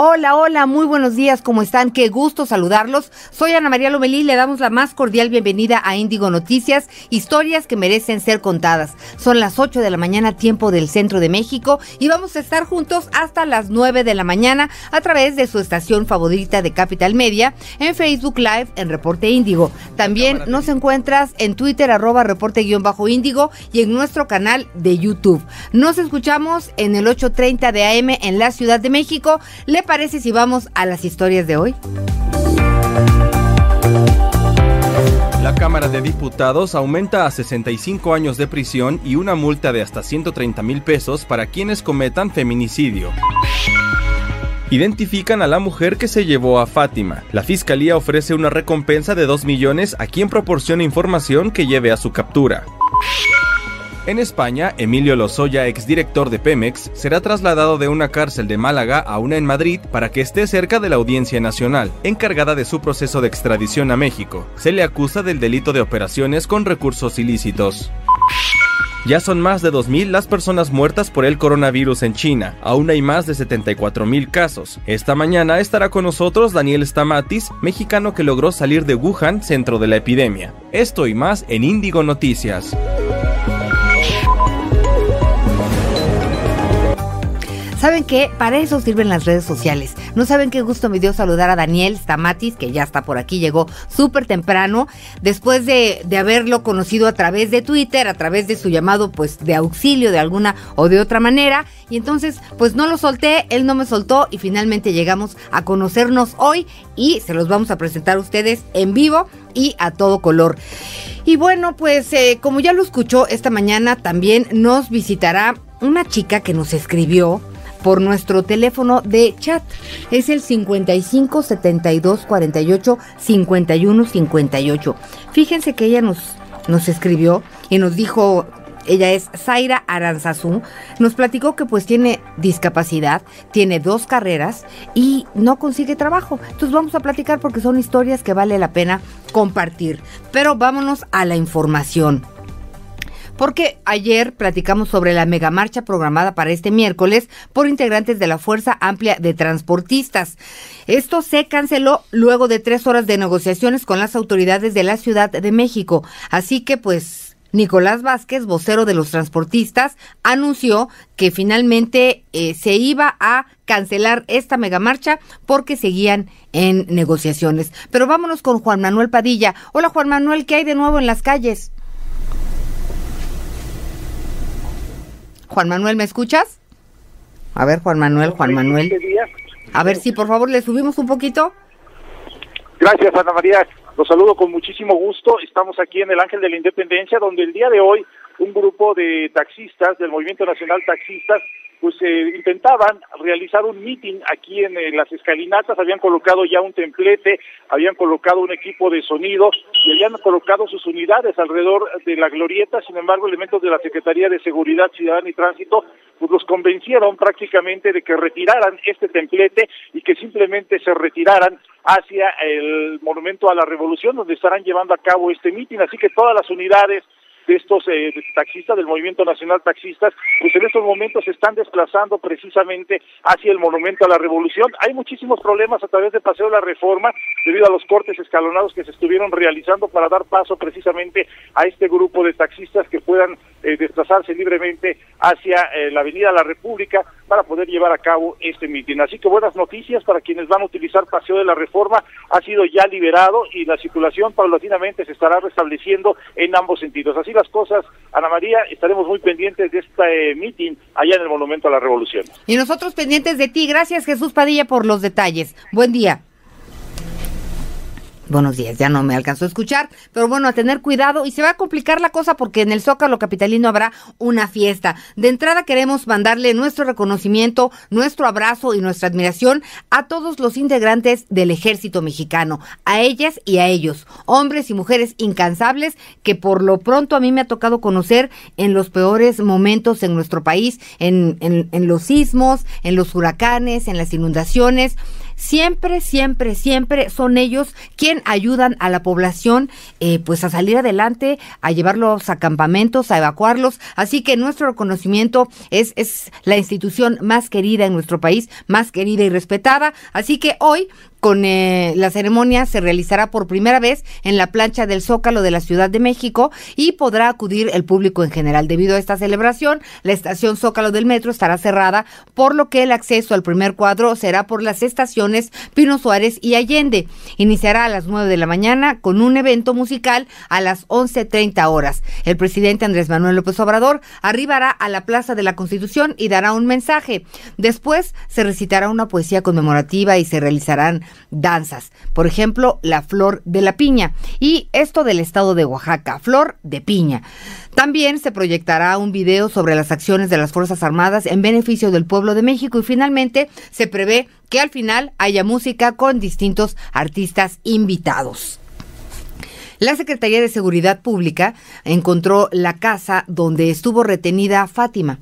Hola, hola, muy buenos días, ¿cómo están? Qué gusto saludarlos. Soy Ana María Lomelí, le damos la más cordial bienvenida a Índigo Noticias, historias que merecen ser contadas. Son las 8 de la mañana, tiempo del centro de México, y vamos a estar juntos hasta las 9 de la mañana a través de su estación favorita de Capital Media, en Facebook Live, en Reporte Índigo. También nos encuentras en Twitter, arroba reporte-índigo, y en nuestro canal de YouTube. Nos escuchamos en el 8.30 de AM en la Ciudad de México. Le parece si vamos a las historias de hoy? La Cámara de Diputados aumenta a 65 años de prisión y una multa de hasta 130 mil pesos para quienes cometan feminicidio. Identifican a la mujer que se llevó a Fátima. La fiscalía ofrece una recompensa de 2 millones a quien proporcione información que lleve a su captura. En España, Emilio Lozoya, exdirector de Pemex, será trasladado de una cárcel de Málaga a una en Madrid para que esté cerca de la Audiencia Nacional, encargada de su proceso de extradición a México. Se le acusa del delito de operaciones con recursos ilícitos. Ya son más de 2.000 las personas muertas por el coronavirus en China. Aún hay más de 74.000 casos. Esta mañana estará con nosotros Daniel Stamatis, mexicano que logró salir de Wuhan, centro de la epidemia. Esto y más en Índigo Noticias. ¿Saben qué? Para eso sirven las redes sociales. No saben qué gusto me dio saludar a Daniel Stamatis, que ya está por aquí, llegó súper temprano, después de, de, haberlo conocido a través de Twitter, a través de su llamado pues de auxilio de alguna o de otra manera. Y entonces pues no lo solté, él no me soltó y finalmente llegamos a conocernos hoy y se los vamos a presentar a ustedes en vivo y a todo color. Y bueno, pues eh, como ya lo escuchó esta mañana, también nos visitará una chica que nos escribió por nuestro teléfono de chat. Es el 55 72 48 51 58. Fíjense que ella nos, nos escribió y nos dijo ella es Zaira Aranzazú, nos platicó que pues tiene discapacidad, tiene dos carreras y no consigue trabajo. Entonces vamos a platicar porque son historias que vale la pena compartir. Pero vámonos a la información porque ayer platicamos sobre la megamarcha programada para este miércoles por integrantes de la Fuerza Amplia de Transportistas. Esto se canceló luego de tres horas de negociaciones con las autoridades de la Ciudad de México. Así que pues Nicolás Vázquez, vocero de los transportistas, anunció que finalmente eh, se iba a cancelar esta megamarcha porque seguían en negociaciones. Pero vámonos con Juan Manuel Padilla. Hola Juan Manuel, ¿qué hay de nuevo en las calles? Juan Manuel, ¿me escuchas? A ver, Juan Manuel, Juan Manuel. A ver si por favor le subimos un poquito. Gracias, Ana María. Los saludo con muchísimo gusto. Estamos aquí en el Ángel de la Independencia, donde el día de hoy un grupo de taxistas del Movimiento Nacional Taxistas pues eh, intentaban realizar un meeting aquí en, las escalinatas, habían colocado ya un templete, habían colocado un equipo de sonido y habían colocado sus unidades alrededor de la glorieta, sin embargo elementos de la Secretaría de Seguridad Ciudadana y Tránsito pues los convencieron prácticamente de que retiraran este templete y que simplemente se retiraran hacia el Monumento a la Revolución donde estarán llevando a cabo este meeting, así que todas las unidades de estos eh, taxistas del Movimiento Nacional Taxistas, pues en estos momentos se están desplazando precisamente hacia el Monumento a la Revolución. Hay muchísimos problemas a través de Paseo de la Reforma debido a los cortes escalonados que se estuvieron realizando para dar paso precisamente a este grupo de taxistas que puedan eh, desplazarse libremente hacia eh, la Avenida La República para poder llevar a cabo este mitin. Así que buenas noticias para quienes van a utilizar Paseo de la Reforma, ha sido ya liberado y la circulación paulatinamente se estará restableciendo en ambos sentidos. Así las cosas, Ana María, estaremos muy pendientes de este mitin allá en el Monumento a la Revolución. Y nosotros pendientes de ti. Gracias Jesús Padilla por los detalles. Buen día. Buenos días, ya no me alcanzó a escuchar, pero bueno, a tener cuidado y se va a complicar la cosa porque en el Zócalo Capitalino habrá una fiesta. De entrada queremos mandarle nuestro reconocimiento, nuestro abrazo y nuestra admiración a todos los integrantes del ejército mexicano, a ellas y a ellos, hombres y mujeres incansables que por lo pronto a mí me ha tocado conocer en los peores momentos en nuestro país, en, en, en los sismos, en los huracanes, en las inundaciones siempre, siempre, siempre son ellos quien ayudan a la población eh, pues a salir adelante, a llevarlos a campamentos, a evacuarlos. Así que nuestro reconocimiento es, es la institución más querida en nuestro país, más querida y respetada. Así que hoy con eh, la ceremonia se realizará por primera vez en la plancha del Zócalo de la Ciudad de México y podrá acudir el público en general. Debido a esta celebración, la estación Zócalo del metro estará cerrada, por lo que el acceso al primer cuadro será por las estaciones Pino Suárez y Allende. Iniciará a las 9 de la mañana con un evento musical a las 11.30 horas. El presidente Andrés Manuel López Obrador arribará a la Plaza de la Constitución y dará un mensaje. Después se recitará una poesía conmemorativa y se realizarán danzas. Por ejemplo, la flor de la piña y esto del estado de Oaxaca, flor de piña. También se proyectará un video sobre las acciones de las Fuerzas Armadas en beneficio del pueblo de México y finalmente se prevé que al final haya música con distintos artistas invitados. La Secretaría de Seguridad Pública encontró la casa donde estuvo retenida Fátima.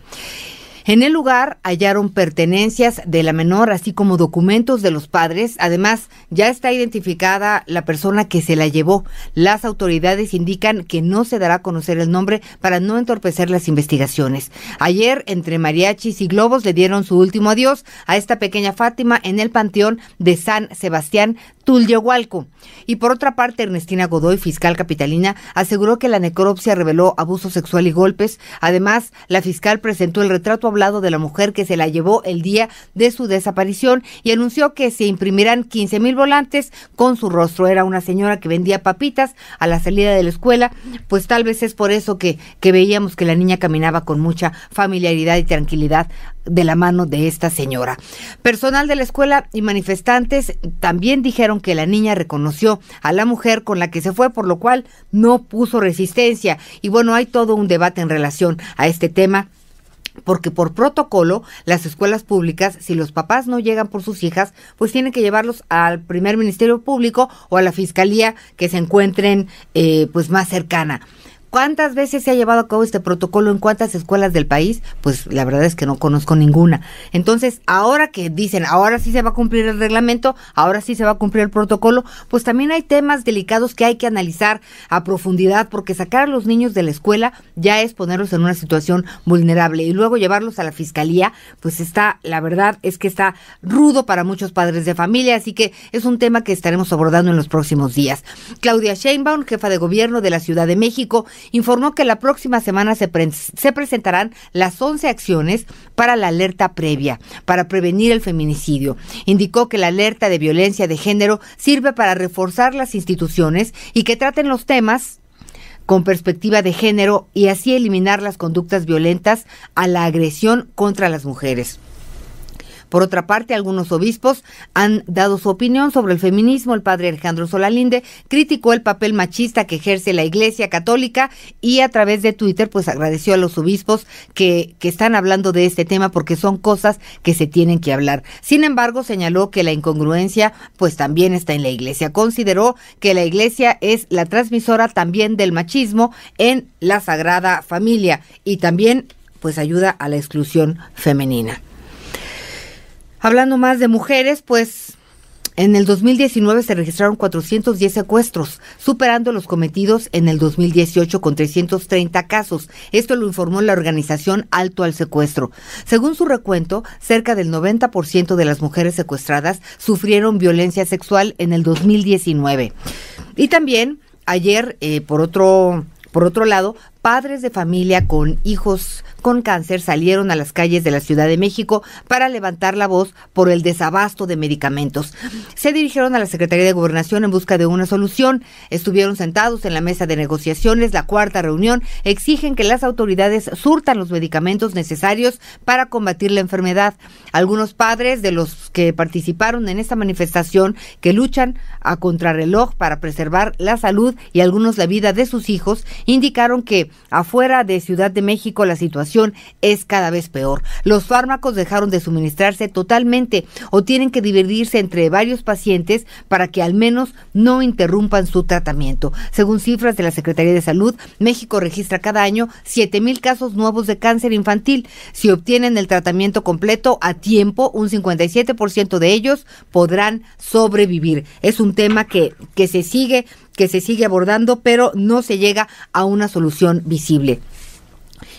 En el lugar hallaron pertenencias de la menor, así como documentos de los padres. Además, ya está identificada la persona que se la llevó. Las autoridades indican que no se dará a conocer el nombre para no entorpecer las investigaciones. Ayer, entre mariachis y globos, le dieron su último adiós a esta pequeña Fátima en el Panteón de San Sebastián, Tulyehualco. Y por otra parte, Ernestina Godoy, fiscal capitalina, aseguró que la necropsia reveló abuso sexual y golpes. Además, la fiscal presentó el retrato hablado de la mujer que se la llevó el día de su desaparición y anunció que se imprimirán 15 mil volantes con su rostro. Era una señora que vendía papitas a la salida de la escuela, pues tal vez es por eso que, que veíamos que la niña caminaba con mucha familiaridad y tranquilidad de la mano de esta señora. Personal de la escuela y manifestantes también dijeron que la niña reconoció a la mujer con la que se fue, por lo cual no puso resistencia. Y bueno, hay todo un debate en relación a este tema porque por protocolo las escuelas públicas, si los papás no llegan por sus hijas, pues tienen que llevarlos al primer ministerio público o a la fiscalía que se encuentren eh, pues más cercana. ¿Cuántas veces se ha llevado a cabo este protocolo en cuántas escuelas del país? Pues la verdad es que no conozco ninguna. Entonces, ahora que dicen, ahora sí se va a cumplir el reglamento, ahora sí se va a cumplir el protocolo, pues también hay temas delicados que hay que analizar a profundidad, porque sacar a los niños de la escuela ya es ponerlos en una situación vulnerable y luego llevarlos a la fiscalía, pues está, la verdad es que está rudo para muchos padres de familia, así que es un tema que estaremos abordando en los próximos días. Claudia Sheinbaum, jefa de gobierno de la Ciudad de México, informó que la próxima semana se, se presentarán las 11 acciones para la alerta previa, para prevenir el feminicidio. Indicó que la alerta de violencia de género sirve para reforzar las instituciones y que traten los temas con perspectiva de género y así eliminar las conductas violentas a la agresión contra las mujeres. Por otra parte, algunos obispos han dado su opinión sobre el feminismo. El padre Alejandro Solalinde criticó el papel machista que ejerce la Iglesia Católica y a través de Twitter pues agradeció a los obispos que, que están hablando de este tema porque son cosas que se tienen que hablar. Sin embargo, señaló que la incongruencia pues también está en la Iglesia. Consideró que la Iglesia es la transmisora también del machismo en la Sagrada Familia y también pues ayuda a la exclusión femenina. Hablando más de mujeres, pues en el 2019 se registraron 410 secuestros, superando los cometidos en el 2018 con 330 casos. Esto lo informó la organización Alto al Secuestro. Según su recuento, cerca del 90% de las mujeres secuestradas sufrieron violencia sexual en el 2019. Y también ayer, eh, por otro por otro lado, padres de familia con hijos con cáncer salieron a las calles de la Ciudad de México para levantar la voz por el desabasto de medicamentos. Se dirigieron a la Secretaría de Gobernación en busca de una solución. Estuvieron sentados en la mesa de negociaciones. La cuarta reunión exigen que las autoridades surtan los medicamentos necesarios para combatir la enfermedad. Algunos padres de los que participaron en esta manifestación que luchan a contrarreloj para preservar la salud y algunos la vida de sus hijos indicaron que afuera de Ciudad de México la situación es cada vez peor. Los fármacos dejaron de suministrarse totalmente o tienen que dividirse entre varios pacientes para que al menos no interrumpan su tratamiento. Según cifras de la Secretaría de Salud, México registra cada año 7 mil casos nuevos de cáncer infantil. Si obtienen el tratamiento completo a tiempo, un 57% de ellos podrán sobrevivir. Es un tema que, que se sigue que se sigue abordando, pero no se llega a una solución visible.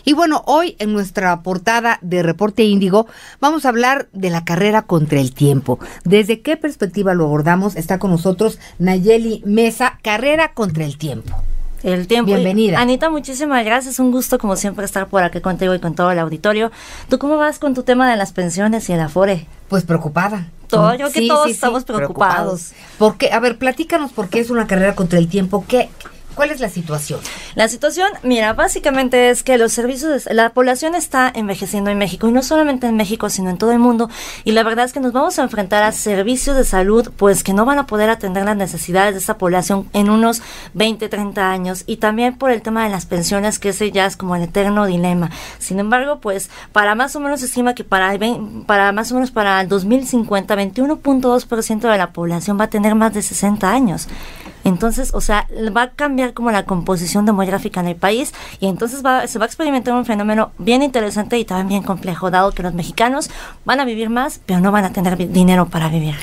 Y bueno, hoy en nuestra portada de Reporte Índigo vamos a hablar de la carrera contra el tiempo. ¿Desde qué perspectiva lo abordamos? Está con nosotros Nayeli Mesa, carrera contra el tiempo. El tiempo. Bienvenida. Anita, muchísimas gracias. Un gusto, como siempre, estar por aquí contigo y con todo el auditorio. ¿Tú cómo vas con tu tema de las pensiones y el Afore? Pues preocupada. Todo, yo que todos estamos preocupados. preocupados. ¿Por qué? A ver, platícanos por qué es una carrera contra el tiempo. ¿Qué, ¿Cuál es la situación? La situación, mira, básicamente es que los servicios, la población está envejeciendo en México y no solamente en México, sino en todo el mundo. Y la verdad es que nos vamos a enfrentar a servicios de salud, pues que no van a poder atender las necesidades de esta población en unos 20, 30 años. Y también por el tema de las pensiones, que ese ya es como el eterno dilema. Sin embargo, pues para más o menos se estima que para, para más o menos para el 2050, 21.2% de la población va a tener más de 60 años. Entonces, o sea, va a cambiar como la composición demográfica en el país y entonces va, se va a experimentar un fenómeno bien interesante y también bien complejo, dado que los mexicanos van a vivir más, pero no van a tener dinero para vivir.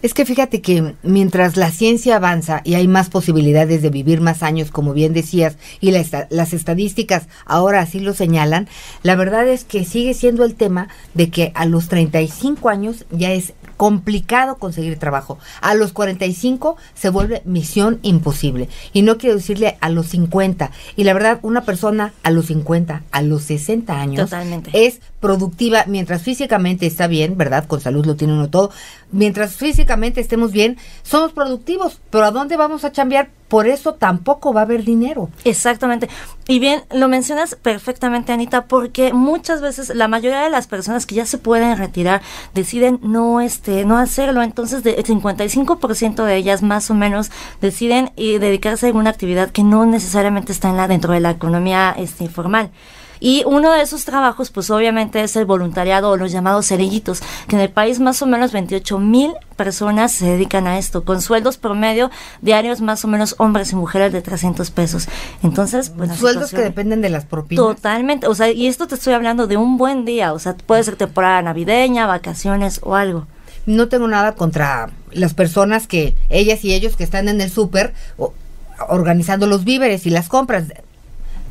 Es que fíjate que mientras la ciencia avanza y hay más posibilidades de vivir más años, como bien decías, y la, las estadísticas ahora así lo señalan, la verdad es que sigue siendo el tema de que a los 35 años ya es complicado conseguir trabajo. A los 45 se vuelve misión imposible. Y no quiero decirle a los 50. Y la verdad, una persona a los 50, a los 60 años Totalmente. es productiva mientras físicamente está bien, ¿verdad? Con salud lo tiene uno todo. Mientras físicamente estemos bien, somos productivos. Pero ¿a dónde vamos a chambear? Por eso tampoco va a haber dinero. Exactamente. Y bien, lo mencionas perfectamente, Anita, porque muchas veces la mayoría de las personas que ya se pueden retirar deciden no este no hacerlo. Entonces, el 55% de ellas más o menos deciden y dedicarse a alguna actividad que no necesariamente está en la dentro de la economía este informal. Y uno de esos trabajos, pues obviamente es el voluntariado o los llamados cerillitos, que en el país más o menos 28 mil personas se dedican a esto, con sueldos promedio diarios más o menos hombres y mujeres de 300 pesos. Entonces, pues... Sueldos que dependen de las propinas. Totalmente, o sea, y esto te estoy hablando de un buen día, o sea, puede ser temporada navideña, vacaciones o algo no tengo nada contra las personas que, ellas y ellos que están en el súper organizando los víveres y las compras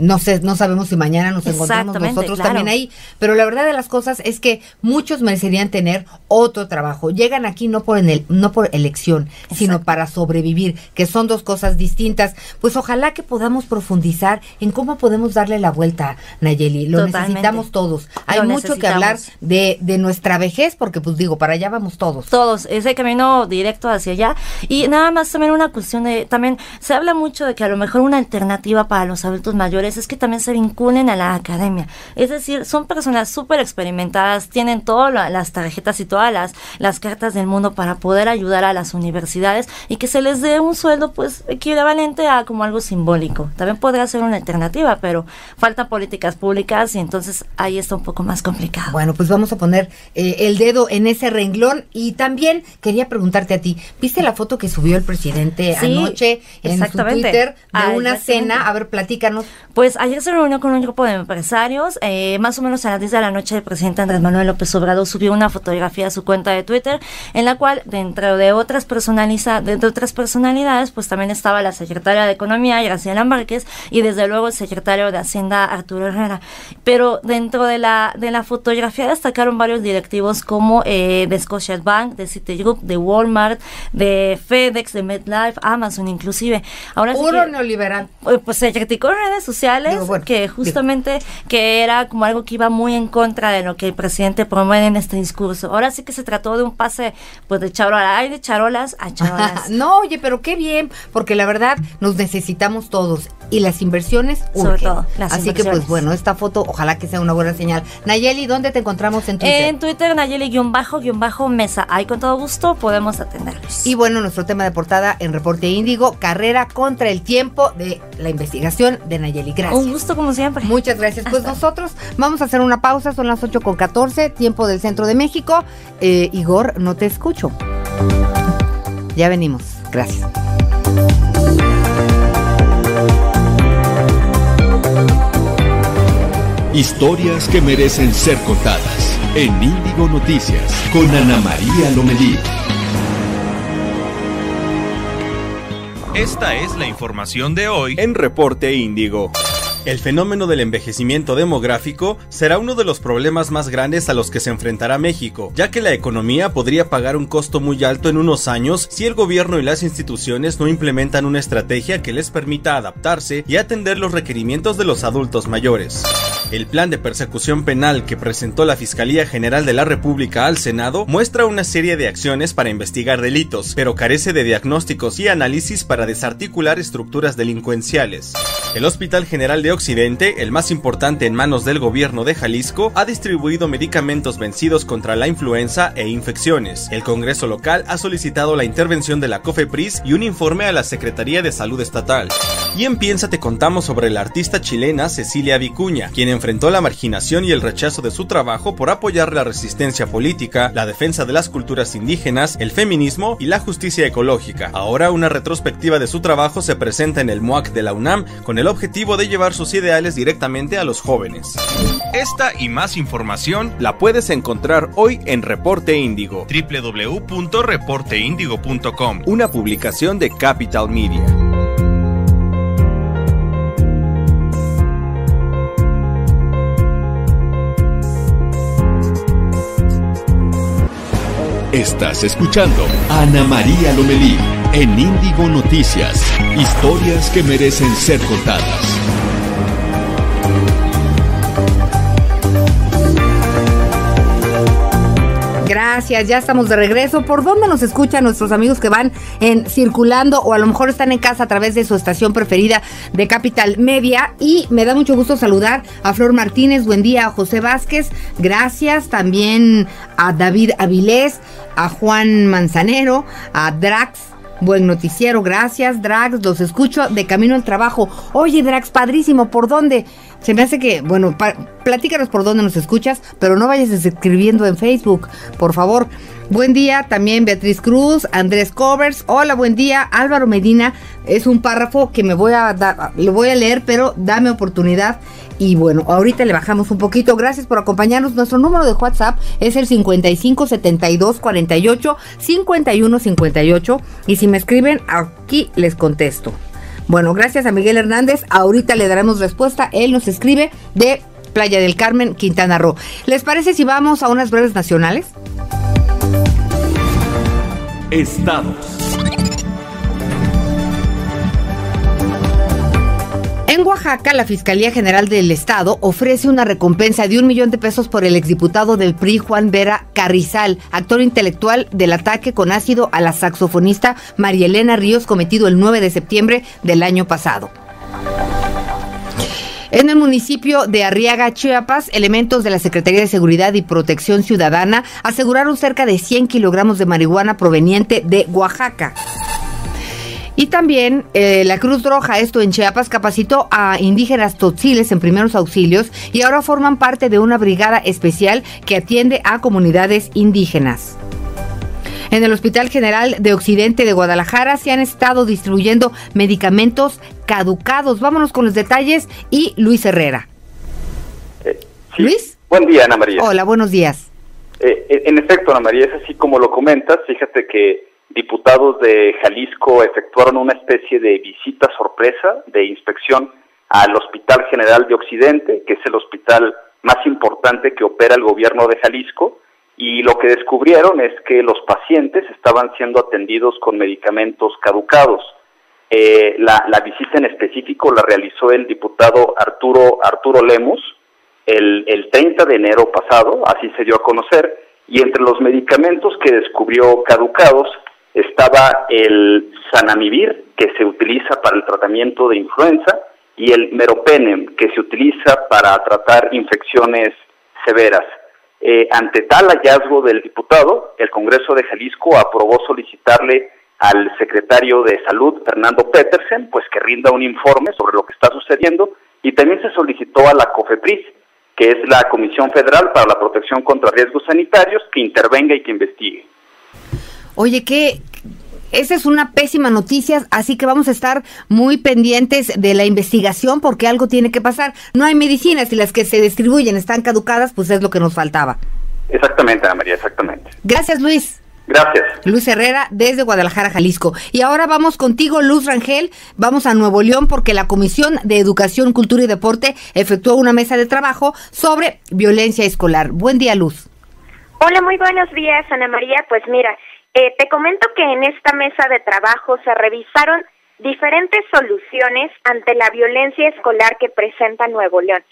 no sé, no sabemos si mañana nos encontramos nosotros también ahí, pero la verdad de las cosas es que muchos merecerían tener otro trabajo. Llegan aquí no por en el, no por elección, sino para sobrevivir, que son dos cosas distintas. Pues ojalá que podamos profundizar en cómo podemos darle la vuelta, Nayeli. Lo necesitamos todos. Hay mucho que hablar de, de nuestra vejez, porque pues digo, para allá vamos todos. Todos, ese camino directo hacia allá. Y nada más también una cuestión de, también se habla mucho de que a lo mejor una alternativa para los adultos mayores es que también se vinculen a la academia. Es decir, son personas súper experimentadas, tienen todas las tarjetas y todas las, las cartas del mundo para poder ayudar a las universidades y que se les dé un sueldo pues equivalente a como algo simbólico. También podría ser una alternativa, pero faltan políticas públicas y entonces ahí está un poco más complicado. Bueno, pues vamos a poner eh, el dedo en ese renglón y también quería preguntarte a ti, ¿viste la foto que subió el presidente anoche en su Twitter de ah, una cena? A ver, platícanos. Pues ayer se reunió con un grupo de empresarios, eh, más o menos a las 10 de la noche el presidente Andrés Manuel López Obrador subió una fotografía a su cuenta de Twitter en la cual dentro de otras personaliza, de otras personalidades pues también estaba la secretaria de Economía Graciela Márquez y desde luego el secretario de Hacienda Arturo Herrera. Pero dentro de la de la fotografía destacaron varios directivos como eh, de Scotiabank, de Citigroup, de Walmart, de FedEx, de MedLife, Amazon inclusive. Ahora Puro neoliberal. Pues se criticó en redes sociales que justamente que era como algo que iba muy en contra de lo que el presidente promueve en este discurso. Ahora sí que se trató de un pase pues de charola, hay de charolas a charolas. no, oye, pero qué bien, porque la verdad nos necesitamos todos y las inversiones sobre todo Así que pues bueno, esta foto ojalá que sea una buena señal. Nayeli, ¿dónde te encontramos en Twitter? En Twitter Nayeli-mesa. Ahí con todo gusto podemos atenderlos. Y bueno, nuestro tema de portada en Reporte Índigo, carrera contra el tiempo de la investigación de Nayeli Gracias. Un gusto como siempre. Muchas gracias. Pues nosotros vamos a hacer una pausa, son las 8 con 14, tiempo del centro de México. Eh, Igor, no te escucho. Ya venimos. Gracias. Historias que merecen ser contadas en Índigo Noticias con Ana María Lomelí. Esta es la información de hoy en Reporte Índigo. El fenómeno del envejecimiento demográfico será uno de los problemas más grandes a los que se enfrentará México, ya que la economía podría pagar un costo muy alto en unos años si el gobierno y las instituciones no implementan una estrategia que les permita adaptarse y atender los requerimientos de los adultos mayores. El plan de persecución penal que presentó la Fiscalía General de la República al Senado muestra una serie de acciones para investigar delitos, pero carece de diagnósticos y análisis para desarticular estructuras delincuenciales. El Hospital General de Occidente, el más importante en manos del gobierno de Jalisco, ha distribuido medicamentos vencidos contra la influenza e infecciones. El Congreso local ha solicitado la intervención de la COFEPRIS y un informe a la Secretaría de Salud Estatal. Y en Piensa te contamos sobre la artista chilena Cecilia Vicuña, quien enfrentó la marginación y el rechazo de su trabajo por apoyar la resistencia política, la defensa de las culturas indígenas, el feminismo y la justicia ecológica. Ahora una retrospectiva de su trabajo se presenta en el MOAC de la UNAM con el objetivo de llevar sus ideales directamente a los jóvenes. Esta y más información la puedes encontrar hoy en Reporte Índigo, www.reporteindigo.com, una publicación de Capital Media. Estás escuchando a Ana María Lomelí en Índigo Noticias. Historias que merecen ser contadas. Gracias, ya estamos de regreso. ¿Por dónde nos escuchan nuestros amigos que van en circulando o a lo mejor están en casa a través de su estación preferida de Capital Media? Y me da mucho gusto saludar a Flor Martínez, buen día a José Vázquez, gracias también a David Avilés, a Juan Manzanero, a Drax. Buen noticiero, gracias Drax, los escucho de camino al trabajo. Oye Drax, padrísimo, ¿por dónde? Se me hace que, bueno, platícanos por dónde nos escuchas, pero no vayas escribiendo en Facebook, por favor. Buen día también Beatriz Cruz, Andrés Covers. Hola, buen día. Álvaro Medina es un párrafo que me voy a dar, lo voy a leer, pero dame oportunidad. Y bueno, ahorita le bajamos un poquito. Gracias por acompañarnos. Nuestro número de WhatsApp es el 55 72 48 51 58. Y si me escriben, aquí les contesto. Bueno, gracias a Miguel Hernández. Ahorita le daremos respuesta. Él nos escribe de Playa del Carmen, Quintana Roo. ¿Les parece si vamos a unas breves nacionales? Estados. En Oaxaca, la Fiscalía General del Estado ofrece una recompensa de un millón de pesos por el exdiputado del PRI, Juan Vera Carrizal, actor intelectual del ataque con ácido a la saxofonista María Elena Ríos cometido el 9 de septiembre del año pasado. En el municipio de Arriaga, Chiapas, elementos de la Secretaría de Seguridad y Protección Ciudadana aseguraron cerca de 100 kilogramos de marihuana proveniente de Oaxaca. Y también eh, la Cruz Roja, esto en Chiapas, capacitó a indígenas totziles en primeros auxilios y ahora forman parte de una brigada especial que atiende a comunidades indígenas. En el Hospital General de Occidente de Guadalajara se han estado distribuyendo medicamentos caducados. Vámonos con los detalles y Luis Herrera. Eh, Luis. Buen día, Ana María. Hola, buenos días. Eh, en efecto, Ana María, es así como lo comentas. Fíjate que diputados de Jalisco efectuaron una especie de visita sorpresa de inspección al Hospital General de Occidente, que es el hospital más importante que opera el gobierno de Jalisco, y lo que descubrieron es que los pacientes estaban siendo atendidos con medicamentos caducados. Eh, la, visita en específico la realizó el diputado Arturo, Arturo Lemos el, el 30 de enero pasado, así se dio a conocer, y entre los medicamentos que descubrió caducados estaba el sanamivir, que se utiliza para el tratamiento de influenza, y el meropenem, que se utiliza para tratar infecciones severas. Eh, ante tal hallazgo del diputado, el Congreso de Jalisco aprobó solicitarle al secretario de Salud, Fernando Petersen, pues que rinda un informe sobre lo que está sucediendo y también se solicitó a la COFEPRIS, que es la Comisión Federal para la Protección contra Riesgos Sanitarios, que intervenga y que investigue. Oye, ¿qué, esa es una pésima noticia, así que vamos a estar muy pendientes de la investigación porque algo tiene que pasar. No hay medicinas y las que se distribuyen están caducadas, pues es lo que nos faltaba. Exactamente, Ana María, exactamente. Gracias, Luis. Gracias. Luis Herrera desde Guadalajara, Jalisco. Y ahora vamos contigo, Luz Rangel. Vamos a Nuevo León porque la Comisión de Educación, Cultura y Deporte efectuó una mesa de trabajo sobre violencia escolar. Buen día, Luz. Hola, muy buenos días, Ana María. Pues mira, eh, te comento que en esta mesa de trabajo se revisaron diferentes soluciones ante la violencia escolar que presenta Nuevo León.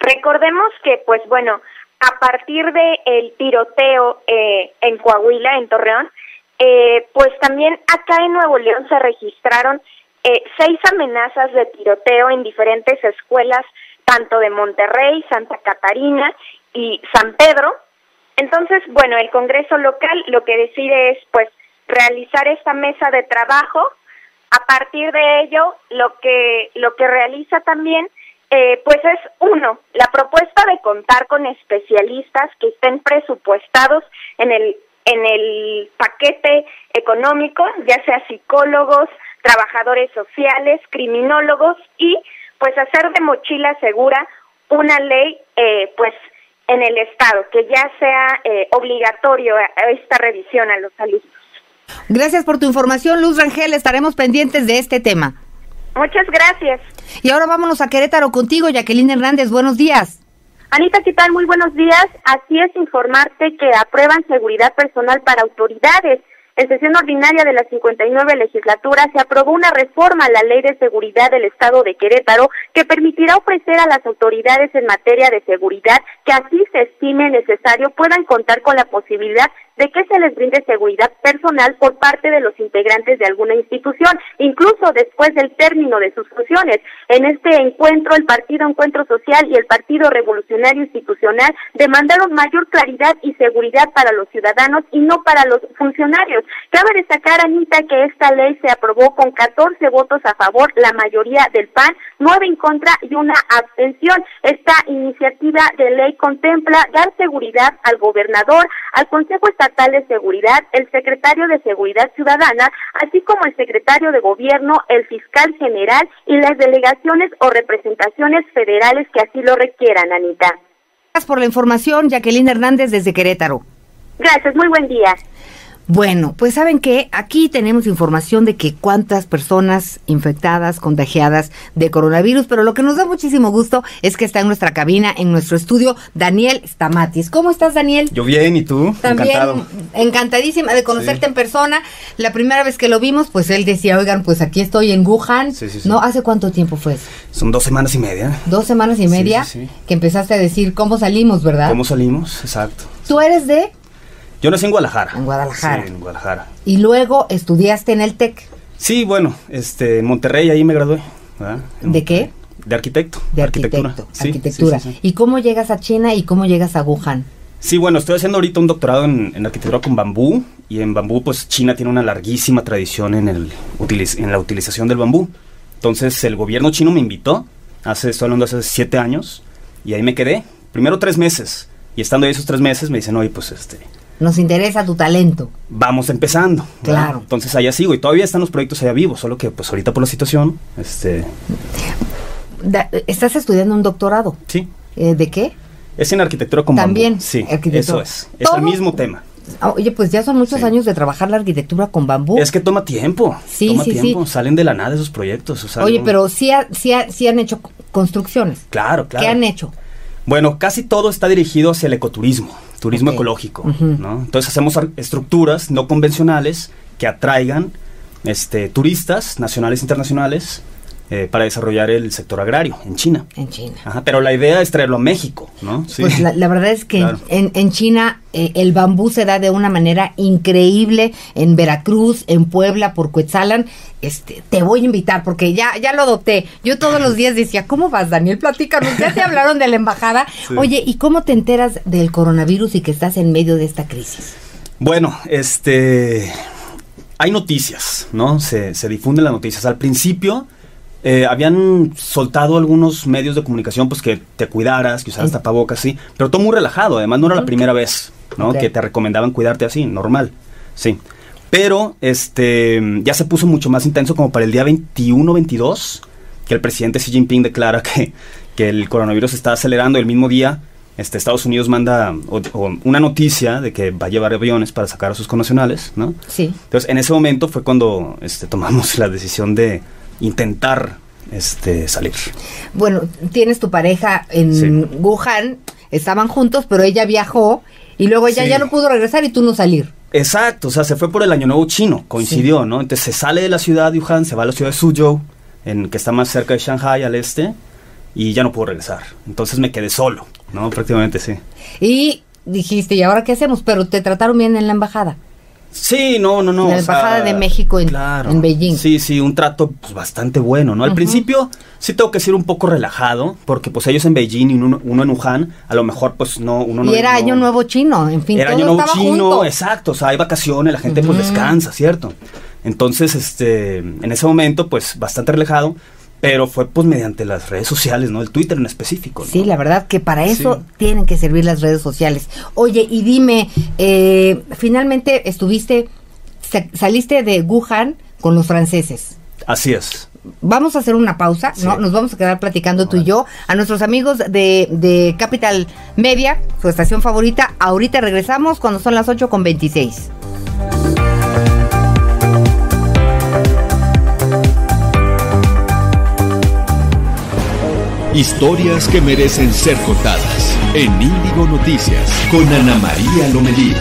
Recordemos que, pues bueno, a partir del el tiroteo eh, en Coahuila, en Torreón, eh, pues también acá en Nuevo León se registraron eh, seis amenazas de tiroteo en diferentes escuelas, tanto de Monterrey, Santa Catarina y San Pedro, entonces, bueno, el Congreso local lo que decide es, pues, realizar esta mesa de trabajo. A partir de ello, lo que lo que realiza también, eh, pues, es uno, la propuesta de contar con especialistas que estén presupuestados en el en el paquete económico, ya sea psicólogos, trabajadores sociales, criminólogos y, pues, hacer de mochila segura una ley, eh, pues en el Estado, que ya sea eh, obligatorio esta revisión a los alumnos. Gracias por tu información, Luz Rangel. Estaremos pendientes de este tema. Muchas gracias. Y ahora vámonos a Querétaro contigo, Jacqueline Hernández. Buenos días. Anita, ¿qué tal? Muy buenos días. Así es informarte que aprueban seguridad personal para autoridades. En sesión ordinaria de la 59 legislatura se aprobó una reforma a la Ley de Seguridad del Estado de Querétaro que permitirá ofrecer a las autoridades en materia de seguridad que así se estime necesario puedan contar con la posibilidad de que se les brinde seguridad personal por parte de los integrantes de alguna institución, incluso después del término de sus funciones. En este encuentro, el Partido Encuentro Social y el Partido Revolucionario Institucional demandaron mayor claridad y seguridad para los ciudadanos y no para los funcionarios. Cabe destacar, Anita, que esta ley se aprobó con 14 votos a favor, la mayoría del PAN, 9 en contra y una abstención. Esta iniciativa de ley contempla dar seguridad al gobernador, al Consejo Estatal de Seguridad, el secretario de Seguridad Ciudadana, así como el secretario de Gobierno, el fiscal general y las delegaciones o representaciones federales que así lo requieran, Anita. Gracias por la información, Jacqueline Hernández desde Querétaro. Gracias, muy buen día. Bueno, pues saben que aquí tenemos información de que cuántas personas infectadas, contagiadas de coronavirus, pero lo que nos da muchísimo gusto es que está en nuestra cabina, en nuestro estudio, Daniel Stamatis. ¿Cómo estás, Daniel? Yo bien, ¿y tú? También Encantado. encantadísima de conocerte en persona. La primera vez que lo vimos, pues él decía, oigan, pues aquí estoy en Wuhan. Sí, sí, ¿No? ¿Hace cuánto tiempo fue eso? Son dos semanas y media. Dos semanas y media que empezaste a decir cómo salimos, ¿verdad? ¿Cómo salimos? Exacto. ¿Tú eres de...? Yo nací en Guadalajara. En Guadalajara. Sí, en Guadalajara. Y luego estudiaste en el TEC. Sí, bueno, este, en Monterrey ahí me gradué. ¿De qué? De arquitecto. De arquitectura. arquitectura. ¿Y cómo llegas a China y cómo llegas a Wuhan? Sí, bueno, estoy haciendo ahorita un doctorado en, arquitectura con bambú y en bambú pues China tiene una larguísima tradición en, el, en la utilización del bambú. Entonces el gobierno chino me invitó, hace, estoy hablando hace siete años, y ahí me quedé. Primero tres meses. Y estando ahí esos tres meses me dicen, oye, pues este, nos interesa tu talento. Vamos empezando. Claro. Entonces allá sigo y todavía están los proyectos allá vivos, solo que pues ahorita por la situación, este... ¿Estás estudiando un doctorado? Sí. Eh, ¿De qué? Es en arquitectura con También. Sí, eso es. Es el mismo tema. Ah, oye, pues ya son muchos años de trabajar la arquitectura con bambú. Es que toma tiempo. Sí, toma sí, tiempo. Salen de la nada esos proyectos. Oye, pero sí, sí, sí han hecho construcciones. Claro, claro. ¿Qué han hecho? Bueno, casi todo está dirigido hacia el ecoturismo, turismo ecológico, ¿no? Entonces hacemos estructuras no convencionales que atraigan este, turistas nacionales e internacionales eh, para desarrollar el sector agrario en China. En China. Ajá, pero la idea es traerlo a México, ¿no? Sí. Pues la, verdad es que en, en, China eh, el bambú se da de una manera increíble en Veracruz, en Puebla, por Cuetzalan. Este, te voy a invitar porque ya, ya lo adopté. Yo todos los días decía, ¿cómo vas, Daniel? Platícanos. Ya te hablaron de la embajada. Oye, ¿y cómo te enteras del coronavirus y que estás en medio de esta crisis? Bueno, este... Hay noticias, ¿no? Se, se difunden las noticias. Al principio eh, habían soltado algunos medios de comunicación, pues que te cuidaras, que usaras tapabocas, sí, pero todo muy relajado, además no era la primera vez, ¿no? Que te recomendaban cuidarte así, normal, sí. Pero este ya se puso mucho más intenso como para el día 21-22, que el presidente Xi Jinping declara que, que el coronavirus está acelerando el mismo día. Este, Estados Unidos manda o- o una noticia de que va a llevar aviones para sacar a sus connacionales, ¿no? Sí. Entonces, en ese momento fue cuando este, tomamos la decisión de intentar este, salir. Bueno, tienes tu pareja en Sí. Wuhan, estaban juntos, pero ella viajó y luego ella Sí. ya no pudo regresar y tú no salir. Exacto, o sea, se fue por el Año Nuevo chino, coincidió, ¿no? Entonces se sale de la ciudad de Wuhan, se va a la ciudad de Suzhou, en, que está más cerca de Shanghai, al este, y ya no pudo regresar. Entonces me quedé solo, ¿no? Prácticamente sí. Y dijiste, ¿y ahora qué hacemos? Pero te trataron bien en la embajada. Sí, no, no, no. La sea, Embajada de México en- en Beijing. Sí, sí, un trato pues, bastante bueno, ¿no? Al principio sí tengo que ser un poco relajado, porque pues ellos en Beijing y uno, uno en Wuhan, a lo mejor pues no... Uno y no, era no- Año Nuevo Chino, en fin, Era todo año nuevo estaba chino, junto. exacto, o sea, hay vacaciones, la gente pues descansa, ¿cierto? Entonces, este, en ese momento, pues, bastante relajado, pero fue pues mediante las redes sociales, ¿no? El Twitter en específico. ¿no? Sí, la verdad que para eso Sí. tienen que servir las redes sociales. Oye, y dime, eh, finalmente estuviste, sa- saliste de Wuhan con los franceses. Así es. Vamos a hacer una pausa, Sí. ¿no? Nos vamos a quedar platicando tú y yo. A nuestros amigos de, de Capital Media, su estación favorita. Ahorita regresamos cuando son las 8 con 26. Historias que merecen ser contadas en Índigo Noticias con Ana María Lomelí.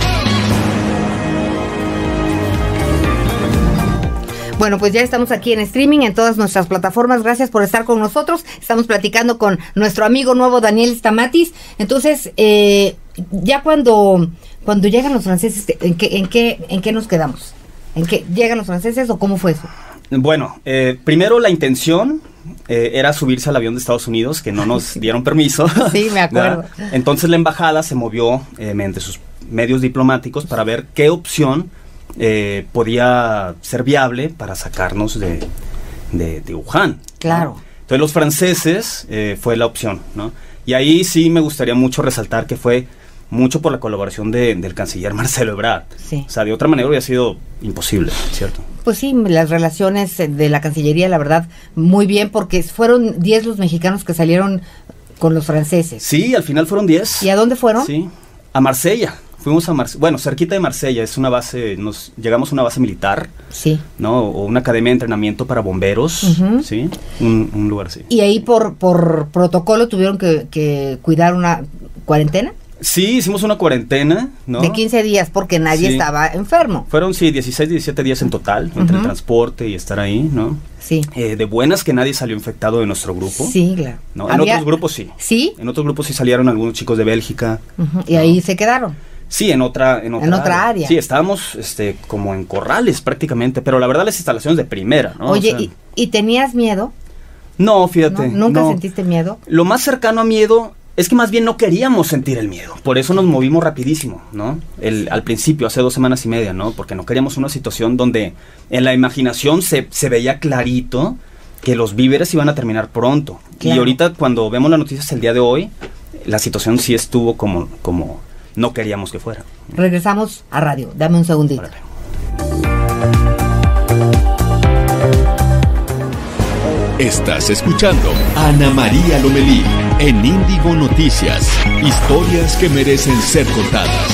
Bueno, pues ya estamos aquí en streaming en todas nuestras plataformas. Gracias por estar con nosotros. Estamos platicando con nuestro amigo nuevo Daniel Stamatis. Entonces, eh, ya cuando, cuando llegan los franceses, ¿en qué, en, qué, ¿en qué nos quedamos? ¿En qué llegan los franceses o cómo fue eso? Bueno, eh, primero la intención eh, era subirse al avión de Estados Unidos, que no nos dieron permiso. Sí, me acuerdo. ¿verdad? Entonces la embajada se movió eh, mediante sus medios diplomáticos para ver qué opción eh, podía ser viable para sacarnos de, de, de Wuhan. ¿no? Claro. Entonces los franceses fue la opción, ¿no? Y ahí sí me gustaría mucho resaltar que fue mucho por la colaboración de- del canciller Marcelo Ebrard. Sí. O sea, de otra manera hubiera sido imposible, ¿cierto? Pues sí, las relaciones de la Cancillería, la verdad, muy bien, porque fueron 10 los mexicanos que salieron con los franceses. Sí, al final fueron 10. ¿Y a dónde fueron? Sí, a Marsella. Fuimos a Marsella, bueno, cerquita de Marsella, es una base, nos llegamos a una base militar, Sí. ¿no? O una academia de entrenamiento para bomberos. ¿sí? Un, un lugar así. Y ahí por, por protocolo tuvieron que, que cuidar una cuarentena Sí, hicimos una cuarentena, ¿no? de 15 días porque nadie Sí. estaba enfermo. Fueron, sí, 16, 17 días en total, entre el transporte y estar ahí, ¿no? Sí. Eh, de buenas que nadie salió infectado de nuestro grupo. Sí, claro. ¿no? En otros grupos sí. Sí. En otros grupos sí salieron algunos chicos de Bélgica. Y ahí se quedaron. Sí, en otra, en otra, En otra área. Sí, estábamos este, como en corrales prácticamente, pero la verdad las instalaciones de primera, ¿no? Oye, O sea, y, y tenías miedo? no, ¿No? fíjate. ¿Nunca no. sentiste miedo? Lo más cercano a miedo es que más bien no queríamos sentir el miedo. Por eso nos movimos rapidísimo, ¿no? El, al principio, hace dos semanas y media, ¿no? Porque no queríamos una situación donde en la imaginación se, se veía clarito que los víveres iban a terminar pronto. Y ahorita cuando vemos las noticias el día de hoy, la situación sí estuvo como, como no queríamos que fuera. Regresamos a radio. Dame un segundito. Estás escuchando Ana María Lomelí en Índigo Noticias. Historias que merecen ser contadas.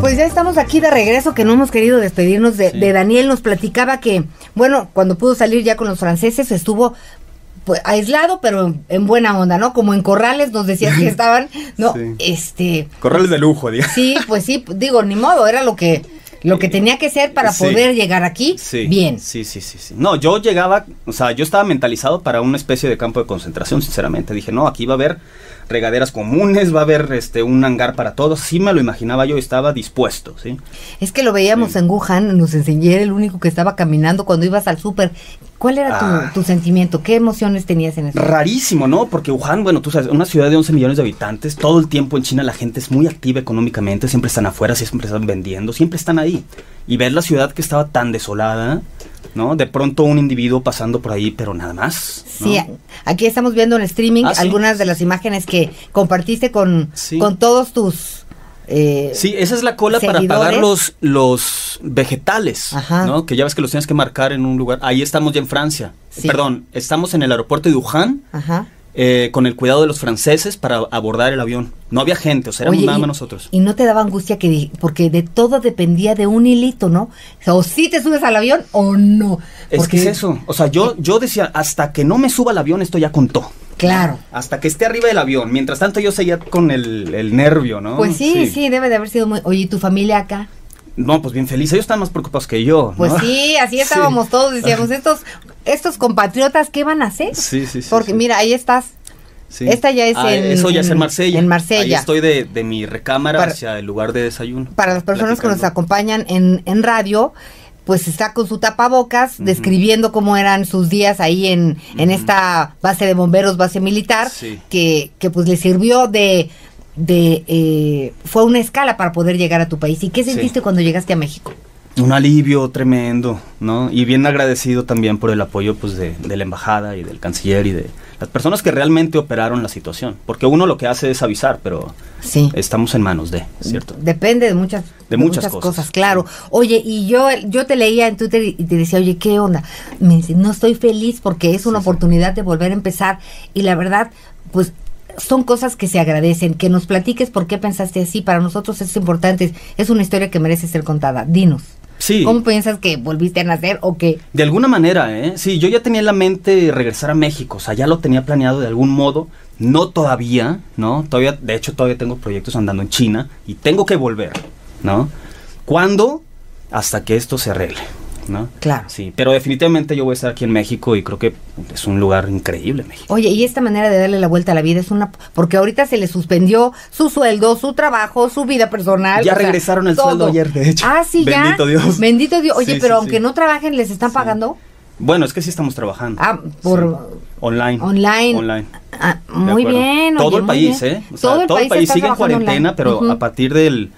Pues ya estamos aquí de regreso, que no hemos querido despedirnos de, Sí. de Daniel. Nos platicaba que, bueno, cuando pudo salir ya con los franceses, estuvo pues, aislado, pero en, en buena onda, ¿no? Como en corrales nos decías que estaban, ¿no? Sí. Este, Corrales de lujo, digamos. sí, pues sí, digo, ni modo, era lo que, lo que tenía que ser para Sí. poder llegar aquí Sí, bien. Sí, sí, sí, sí. No, yo llegaba, o sea, yo estaba mentalizado para una especie de campo de concentración, sinceramente. Dije, no, aquí va a haber regaderas comunes, va a haber este un hangar para todos. Sí me lo imaginaba yo, estaba dispuesto, ¿sí? Es que lo veíamos en Wuhan, nos enseñé, era el único que estaba caminando cuando ibas al súper. ¿Cuál era tu, Ah. tu sentimiento? ¿Qué emociones tenías en eso? Rarísimo, ¿no? Porque Wuhan, bueno, tú sabes, una ciudad de 11 millones de habitantes, todo el tiempo en China la gente es muy activa económicamente, siempre están afuera, siempre están vendiendo, siempre están ahí. Y ver la ciudad que estaba tan desolada, ¿no? De pronto un individuo pasando por ahí, pero nada más. ¿no? Sí, aquí estamos viendo en streaming Ah, sí. algunas de las imágenes que compartiste con, Sí. con todos tus... eh, Sí, esa es la cola para pagar los, los vegetales, Ajá. ¿no? Que ya ves que los tienes que marcar en un lugar. Ahí estamos ya en Francia. Sí. Perdón, estamos en el aeropuerto de Wuhan Ajá. Eh, con el cuidado de los franceses para abordar el avión. No había gente, o sea, éramos Oye, nada y- más nosotros. Y no te daba angustia que porque de todo dependía de un hilito, ¿no? O si te subes al avión o no. Es que es eso. O sea, yo, yo decía, hasta que no me suba al avión, esto ya contó. Claro. Hasta que esté arriba del avión. Mientras tanto, yo seguía con el, el nervio, ¿no? Pues sí, sí, debe de haber sido muy... Oye, ¿y tu familia acá? No, pues bien feliz. Ellos están más preocupados que yo. Pues sí, así Sí. estábamos todos, decíamos, estos estos compatriotas, ¿qué van a hacer? Sí, sí, sí. Porque sí. mira, ahí estás. Sí. esta ya es Ah, en- Eso ya es en Marsella. en Marsella. Ahí estoy de, de mi recámara Para- hacia el lugar de desayuno. Para las personas que nos acompañan en, en radio, pues está con su tapabocas, describiendo cómo eran sus días ahí en, en esta base de bomberos, base militar, Sí. que, que pues le sirvió de... de eh, fue una escala para poder llegar a tu país. ¿Y qué Sí. sentiste cuando llegaste a México? Un alivio tremendo, ¿no? Y bien agradecido también por el apoyo pues de, de la embajada y del canciller y de las personas que realmente operaron la situación. Porque uno lo que hace es avisar, pero Sí. estamos en manos de, ¿cierto? Depende de muchas, De muchas cosas. claro. Oye, y yo yo te leía en Twitter y te decía, oye, ¿qué onda? Me dice, no estoy feliz porque es una oportunidad de volver a empezar. Y la verdad, pues son cosas que se agradecen. Que nos platiques por qué pensaste así. Para nosotros es importante. Es una historia que merece ser contada. Dinos. Sí. ¿Cómo piensas que volviste a nacer o qué? De alguna manera, ¿eh? Sí, yo ya tenía en la mente regresar a México, o sea, ya lo tenía planeado de algún modo, no todavía, ¿no? Todavía, de hecho, todavía tengo proyectos andando en China y tengo que volver, ¿no? ¿Cuándo? Hasta que esto se arregle, ¿no? Claro. Sí, pero definitivamente yo voy a estar aquí en México y creo que es un lugar increíble México. Oye, y esta manera de darle la vuelta a la vida es una... Porque ahorita se le suspendió su sueldo, su trabajo, su vida personal. Ya o sea, regresaron el todo. sueldo ayer, de hecho. Ah, sí, ya. Bendito Dios. Bendito Dios. Oye, Sí, pero sí, aunque sí. no trabajen, ¿les están pagando? Bueno, es que sí estamos trabajando. Ah, por... Online. Online. Online. Ah, muy bien. Todo oye, el muy país, bien. ¿eh? O sea, todo el país, está sigue en cuarentena, online. pero a partir del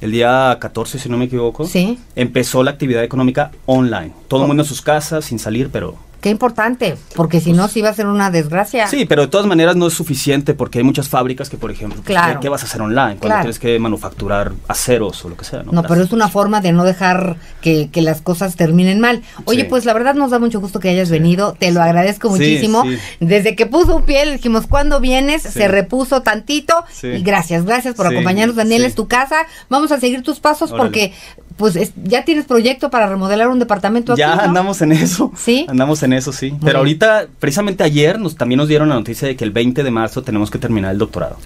el día 14, si no me equivoco, Sí. empezó la actividad económica online. Todo el mundo en sus casas, sin salir, pero... Qué importante, porque si no, sí va a ser una desgracia. Sí, pero de todas maneras no es suficiente porque hay muchas fábricas que, por ejemplo, pues, Claro. ¿qué, qué vas a hacer online? Cuando Claro. tienes que manufacturar aceros o lo que sea, ¿no? No, pero es una forma de no dejar que, que las cosas terminen mal. Oye, Sí. pues la verdad nos da mucho gusto que hayas venido, te lo agradezco Sí, muchísimo. Desde que puso un pie, le dijimos, ¿cuándo vienes? Se repuso tantito. Y gracias, gracias por acompañarnos, Daniel, es tu casa. Vamos a seguir tus pasos Órale. porque pues es- ya tienes proyecto para remodelar un departamento aquí, Ya ¿no? andamos en eso. ¿Sí? Andamos en eso, sí. Pero ahorita, precisamente ayer, nos, también nos dieron la noticia de que el 20 de marzo tenemos que terminar el doctorado.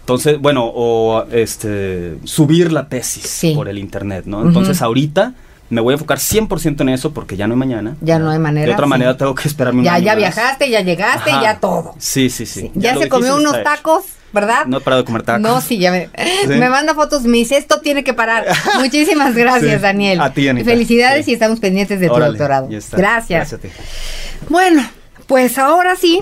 Entonces, bueno, o este subir la tesis Sí. por el internet, ¿no? Entonces, ahorita me voy a enfocar 100% en eso porque ya no hay mañana. Ya no hay manera, De otra sí. manera tengo que esperarme un Ya, año ya más. viajaste, ya llegaste, Ajá. ya todo. Sí, sí, sí. Ya, se comió unos tacos, ¿verdad? No he parado de comer tacos. No, sí, ya me, Sí. me manda fotos, me dice, esto tiene que parar. Muchísimas gracias. Daniel. A ti, Anita. Felicidades y estamos pendientes de tu doctorado. ya está. Gracias. Gracias a ti. Bueno, pues ahora sí,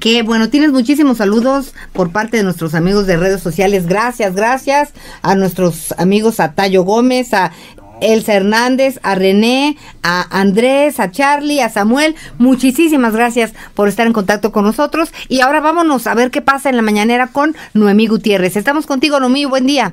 que bueno, tienes muchísimos saludos por parte de nuestros amigos de redes sociales. Gracias, gracias a nuestros amigos a Tayo Gómez, a Elsa Hernández, a René, a Andrés, a Charlie, a Samuel. Muchísimas gracias por estar en contacto con nosotros. Y ahora vámonos a ver qué pasa en la mañanera con Noemí Gutiérrez. Estamos contigo, Noemí. Buen día.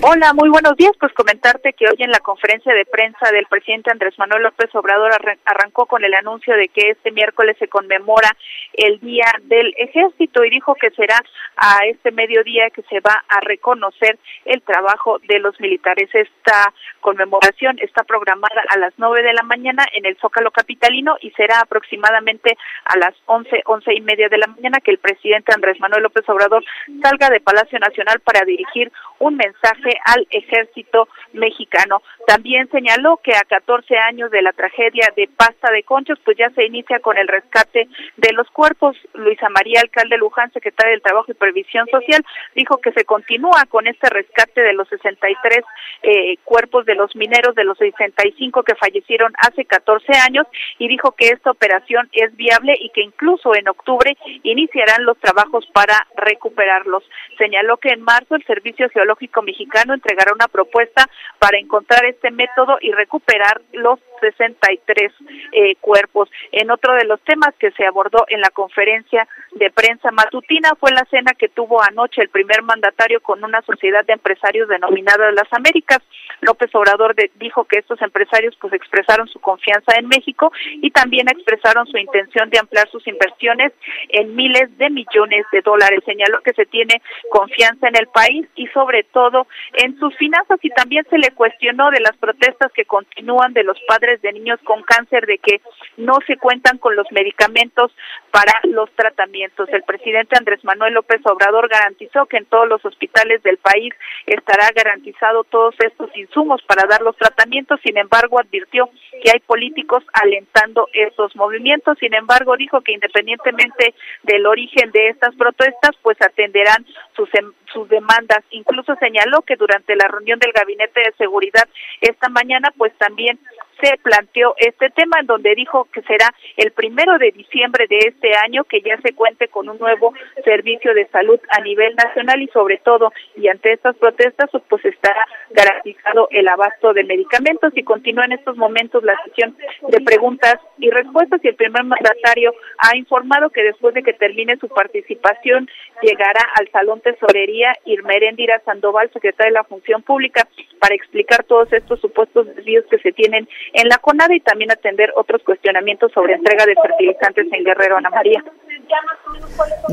Hola, muy buenos días. Pues comentarte que hoy en la conferencia de prensa del presidente Andrés Manuel López Obrador arran- arrancó con el anuncio de que este miércoles se conmemora el Día del Ejército y dijo que será a este mediodía que se va a reconocer el trabajo de los militares. Esta conmemoración está programada a las nueve de la mañana en el Zócalo Capitalino y será aproximadamente a las once, once y media de la mañana que el presidente Andrés Manuel López Obrador salga de Palacio Nacional para dirigir un mensaje al ejército mexicano. También señaló que a 14 años de la tragedia de Pasta de Conchos, pues ya se inicia con el rescate de los cuerpos. Luisa María Alcalde Luján, secretaria del Trabajo y Previsión Social, dijo que se continúa con este rescate de los 63 eh, cuerpos de los mineros de los 65 que fallecieron hace 14 años y dijo que esta operación es viable y que incluso en octubre iniciarán los trabajos para recuperarlos. Señaló que en marzo el Servicio Geológico Mexicano entregará una propuesta para encontrar este método y recuperar los 63 eh, cuerpos. En otro de los temas que se abordó en la conferencia de prensa matutina fue la cena que tuvo anoche el primer mandatario con una sociedad de empresarios denominada Las Américas. López Obrador dijo que estos empresarios pues expresaron su confianza en México y también expresaron su intención de ampliar sus inversiones en miles de millones de dólares. Señaló que se tiene confianza en el país y sobre todo en sus finanzas y también se le cuestionó de las protestas que continúan de los padres de niños con cáncer de que no se cuentan con los medicamentos para los tratamientos. El presidente Andrés Manuel López Obrador garantizó que en todos los hospitales del país estará garantizado todos estos insumos para dar los tratamientos. Sin embargo, advirtió que hay políticos alentando estos movimientos. Sin embargo, dijo que independientemente del origen de estas protestas, pues atenderán sus, em, sus demandas. Incluso señaló que durante la reunión del Gabinete de Seguridad esta mañana, pues también se planteó este tema en donde dijo que será el primero de diciembre de este año que ya se cuente con un nuevo servicio de salud a nivel nacional y sobre todo y ante estas protestas pues estará garantizado el abasto de medicamentos. Y continúa en estos momentos la sesión de preguntas y respuestas y el primer mandatario ha informado que después de que termine su participación llegará al Salón Tesorería Irmeréndira Sandoval, secretaria de la Función Pública, para explicar todos estos supuestos desvíos que se tienen en la CONADA y también atender otros cuestionamientos sobre entrega de fertilizantes en Guerrero, Ana María.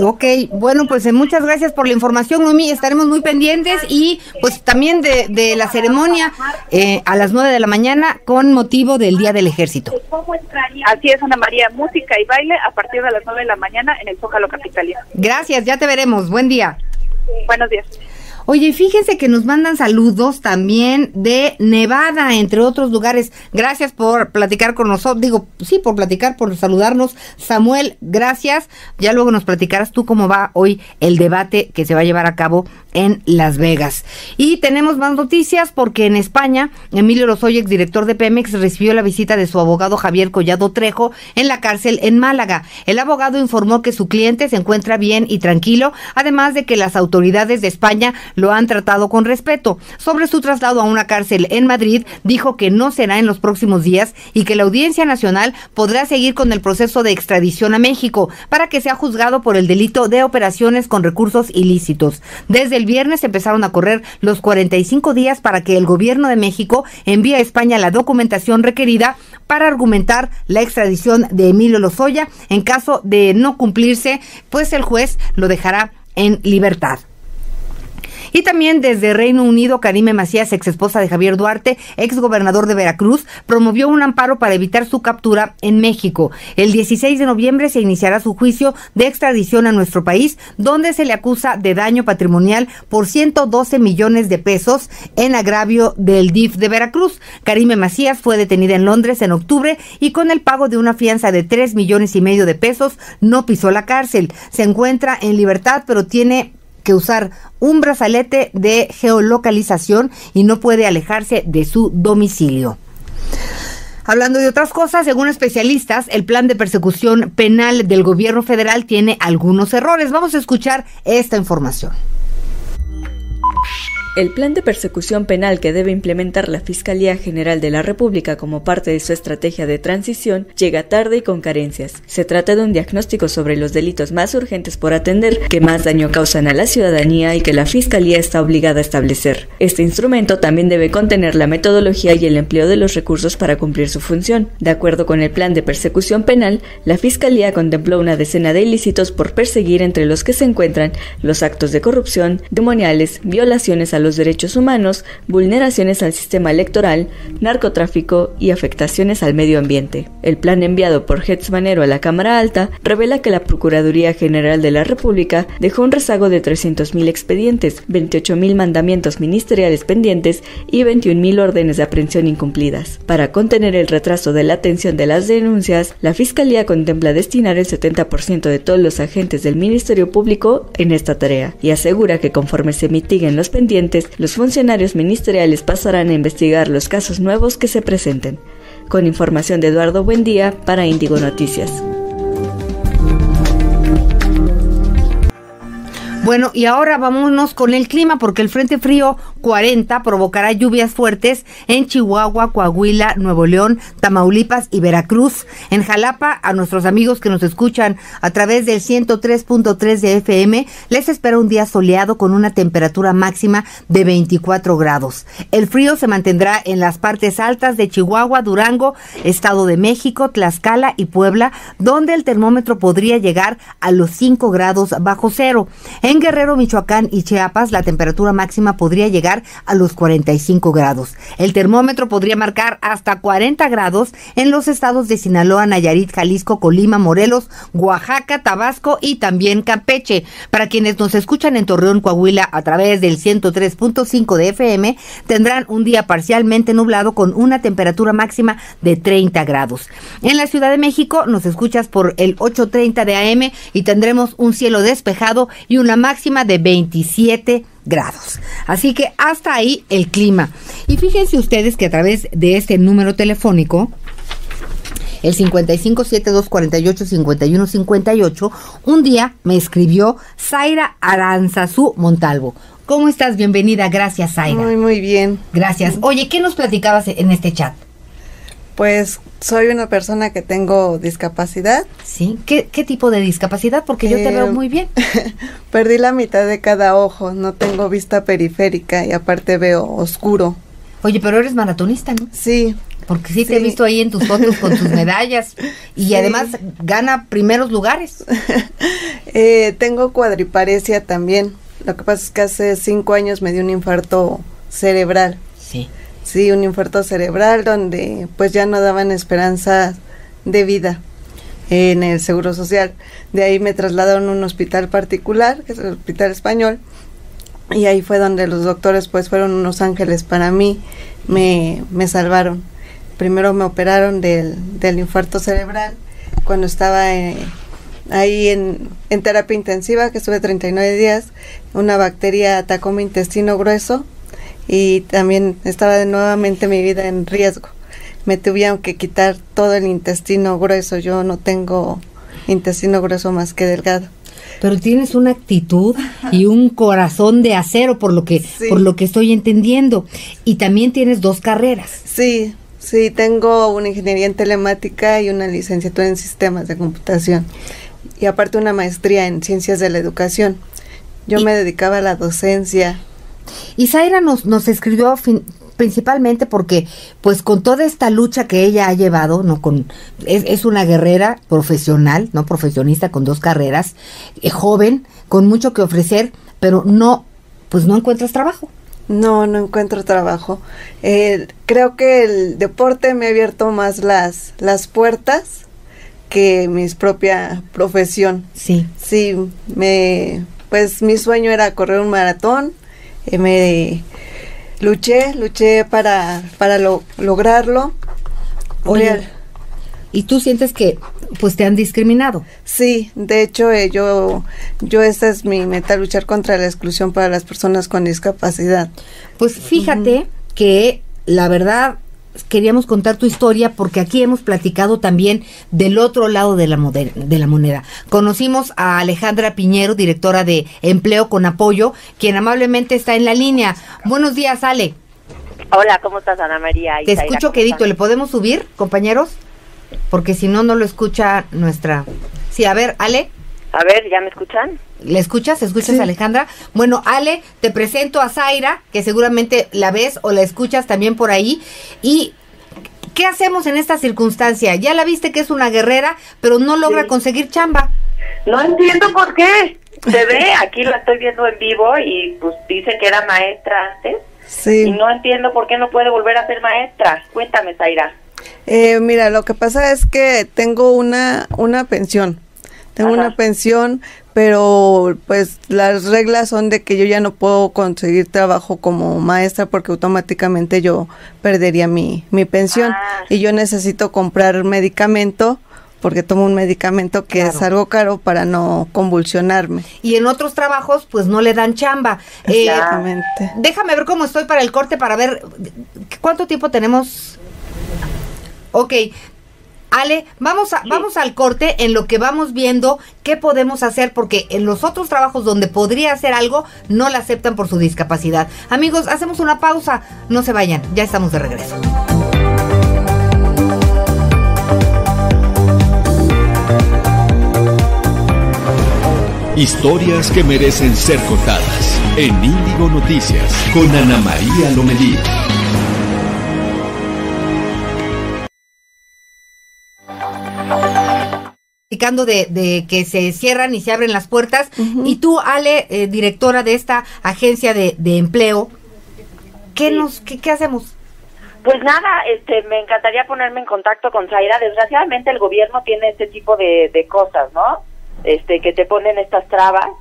Ok, bueno, pues eh, muchas gracias por la información, Noemí. Estaremos muy pendientes y pues también de, la ceremonia eh, a las nueve de la mañana con motivo del Día del Ejército. Así es, Ana María, música y baile a partir de las nueve de la mañana en el Zócalo Capitalino. Gracias, ya te veremos. Buen día. Buenos días. Oye, fíjense que nos mandan saludos también de Nevada, entre otros lugares. Gracias por platicar con nosotros. Digo, sí, por platicar, por saludarnos. Samuel, gracias. Ya luego nos platicarás tú cómo va hoy el debate que se va a llevar a cabo en Las Vegas. Y tenemos más noticias porque en España, Emilio Lozoya, director de Pemex, recibió la visita de su abogado Javier Collado Trejo en la cárcel en Málaga. El abogado informó que su cliente se encuentra bien y tranquilo, además de que las autoridades de España lo han tratado con respeto. Sobre su traslado a una cárcel en Madrid, dijo que no será en los próximos días y que la Audiencia Nacional podrá seguir con el proceso de extradición a México para que sea juzgado por el delito de operaciones con recursos ilícitos. Desde el viernes empezaron a correr los 45 días para que el gobierno de México envíe a España la documentación requerida para argumentar la extradición de Emilio Lozoya. En caso de no cumplirse, pues el juez lo dejará en libertad. Y también desde Reino Unido, Karime Macías, ex esposa de Javier Duarte, ex gobernador de Veracruz, promovió un amparo para evitar su captura en México. El 16 de noviembre se iniciará su juicio de extradición a nuestro país, donde se le acusa de daño patrimonial por 112 millones de pesos en agravio del DIF de Veracruz. Karime Macías fue detenida en Londres en octubre y con el pago de una fianza de 3 millones y medio de pesos no pisó la cárcel. Se encuentra en libertad, pero tiene que usar un brazalete de geolocalización y no puede alejarse de su domicilio. Hablando de otras cosas, según especialistas, el plan de persecución penal del gobierno federal tiene algunos errores. Vamos a escuchar esta información. El plan de persecución penal que debe implementar la Fiscalía General de la República como parte de su estrategia de transición llega tarde y con carencias. Se trata de un diagnóstico sobre los delitos más urgentes por atender, que más daño causan a la ciudadanía y que la Fiscalía está obligada a establecer. Este instrumento también debe contener la metodología y el empleo de los recursos para cumplir su función. De acuerdo con el plan de persecución penal, la Fiscalía contempló una decena de ilícitos por perseguir entre los que se encuentran los actos de corrupción, demoniales, violaciones a los derechos humanos, vulneraciones al sistema electoral, narcotráfico y afectaciones al medio ambiente. El plan enviado por Hetz Manero a la Cámara Alta revela que la Procuraduría General de la República dejó un rezago de 300.000 expedientes, 28.000 mandamientos ministeriales pendientes y 21.000 órdenes de aprehensión incumplidas. Para contener el retraso de la atención de las denuncias, la Fiscalía contempla destinar el 70% de todos los agentes del Ministerio Público en esta tarea y asegura que conforme se mitiguen los pendientes, los funcionarios ministeriales pasarán a investigar los casos nuevos que se presenten. Con información de Eduardo Buendía para Indigo Noticias. Bueno, y ahora vámonos con el clima, porque el Frente Frío 40 provocará lluvias fuertes en Chihuahua, Coahuila, Nuevo León, Tamaulipas y Veracruz. En Jalapa, a nuestros amigos que nos escuchan a través del 103.3 de FM, les espera un día soleado con una temperatura máxima de 24 grados. El frío se mantendrá en las partes altas de Chihuahua, Durango, Estado de México, Tlaxcala y Puebla, donde el termómetro podría llegar a los 5 grados bajo cero. Guerrero, Michoacán y Chiapas, la temperatura máxima podría llegar a los 45 grados. El termómetro podría marcar hasta 40 grados en los estados de Sinaloa, Nayarit, Jalisco, Colima, Morelos, Oaxaca, Tabasco y también Campeche. Para quienes nos escuchan en Torreón, Coahuila, a través del 103.5 de FM, tendrán un día parcialmente nublado con una temperatura máxima de 30 grados. En la Ciudad de México nos escuchas por el 8.30 de AM y tendremos un cielo despejado y una máxima de 27 grados. Así que hasta ahí el clima. Y fíjense ustedes que a través de este número telefónico, el 5572485158, un día me escribió Zaira Aranzazú Montalvo. ¿Cómo estás? Bienvenida. Gracias, Zaira. Muy, muy bien. Gracias. Oye, ¿qué nos platicabas en este chat? Pues soy una persona que tengo discapacidad. Sí. ¿Qué, qué tipo de discapacidad? Porque yo te Eh, veo muy bien. Perdí la mitad de cada ojo, no tengo vista periférica y aparte veo oscuro. Oye, pero eres maratonista, ¿no? Sí. Porque sí, te he visto ahí en tus fotos con tus medallas y Sí. además gana primeros lugares. Eh, tengo cuadriparesia también. Lo que pasa es que hace cinco años me dio un infarto cerebral. Sí. Sí, un infarto cerebral donde pues ya no daban esperanza de vida en el Seguro Social. De ahí me trasladaron a un hospital particular, que es el Hospital Español, y ahí fue donde los doctores pues fueron unos ángeles para mí, me, me salvaron. Primero me operaron del, del infarto cerebral cuando estaba eh, ahí en, en terapia intensiva, que estuve 39 días, una bacteria atacó mi intestino grueso y también estaba de nuevamente mi vida en riesgo. Me tuvieron que quitar todo el intestino grueso, yo no tengo intestino grueso más que delgado. Pero tienes una actitud y un corazón de acero por lo que Sí. por lo que estoy entendiendo y también tienes dos carreras. Sí, sí, tengo una ingeniería en telemática y una licenciatura en sistemas de computación. Y aparte una maestría en ciencias de la educación. Yo Y- me dedicaba a la docencia. Y Zaira nos nos escribió fin- principalmente porque pues con toda esta lucha que ella ha llevado, no con es, es una guerrera profesional, no profesionista con dos carreras, eh, joven, con mucho que ofrecer, pero no pues no encuentras trabajo. No, no encuentro trabajo. Eh, creo que el deporte me ha abierto más las, las puertas que mi propia profesión. Sí. Sí, me, pues mi sueño era correr un maratón. Me luché, luché para, para lo- lograrlo. Oye, y tú sientes que pues te han discriminado. Sí, de hecho eh, yo, yo esta es mi meta, luchar contra la exclusión para las personas con discapacidad. Pues fíjate que la verdad queríamos contar tu historia porque aquí hemos platicado también del otro lado de la, de la moneda. Conocimos a Alejandra Piñero, directora de Empleo con Apoyo, quien amablemente está en la línea. Buenos días, Ale. Hola, ¿cómo estás, Ana María? Te escucho ¿cómo quedito. ¿Le podemos subir, compañeros? Porque si no, no lo escucha nuestra... Sí, a ver, Ale. A ver, ¿ya me escuchan? ¿Le escuchas? ¿Escuchas a Alejandra? Bueno, Ale, te presento a Zaira, que seguramente la ves o la escuchas también por ahí. ¿Y qué hacemos en esta circunstancia? Ya la viste que es una guerrera, pero no logra Sí. conseguir chamba. No entiendo por qué. Se ve, aquí la estoy viendo en vivo y pues dice que era maestra antes. Sí. Y no entiendo por qué no puede volver a ser maestra. Cuéntame, Zaira. Eh, mira, lo que pasa es que tengo una, una pensión. Tengo Ajá. una pensión, pero pues las reglas son de que yo ya no puedo conseguir trabajo como maestra porque automáticamente yo perdería mi, mi pensión Ah. y yo necesito comprar medicamento porque tomo un medicamento que es algo caro para no convulsionarme. Y en otros trabajos, pues no le dan chamba. Eh, Exactamente. déjame ver cómo estoy para el corte, para ver cuánto tiempo tenemos. Ok, Ale, vamos, a, vamos al corte en lo que vamos viendo qué podemos hacer, porque en los otros trabajos donde podría hacer algo, no la aceptan por su discapacidad. Amigos, hacemos una pausa, no se vayan, ya estamos de regreso. Historias que merecen ser contadas en Índigo Noticias con Ana María Lomelí. De, de, que se cierran y se abren las puertas. Y tú, Ale, eh, directora de esta agencia de, empleo, ¿qué, nos, qué, hacemos? Pues nada, este, me encantaría ponerme en contacto con Zaira. Desgraciadamente el gobierno tiene este tipo de, de cosas, ¿no? Este, que te ponen estas trabas,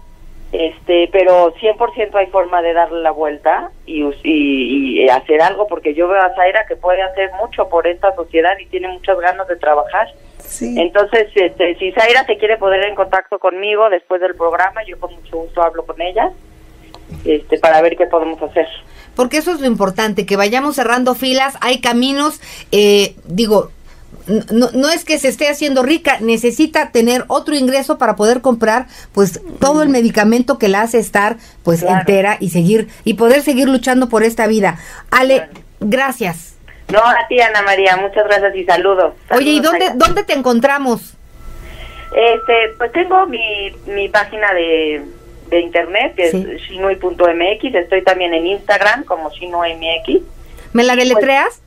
este, pero 100% hay forma de darle la vuelta y, y, y, hacer algo, porque yo veo a Zaira que puede hacer mucho por esta sociedad y tiene muchas ganas de trabajar. Entonces, este, si Zaira se quiere poner en contacto conmigo después del programa, yo con mucho gusto hablo con ella este, para ver qué podemos hacer. Porque eso es lo importante, que vayamos cerrando filas, hay caminos, eh, digo, no, no, es que se esté haciendo rica, necesita tener otro ingreso para poder comprar pues todo el medicamento que la hace estar pues entera y seguir y poder seguir luchando por esta vida. Ale, gracias. No, a ti, Ana María, muchas gracias y saludos. Oye, ¿y dónde, dónde te encontramos? Este, pues tengo mi, mi página de, de internet, que es shinui.mx, estoy también en Instagram como shinui.mx. ¿Me la deletreas?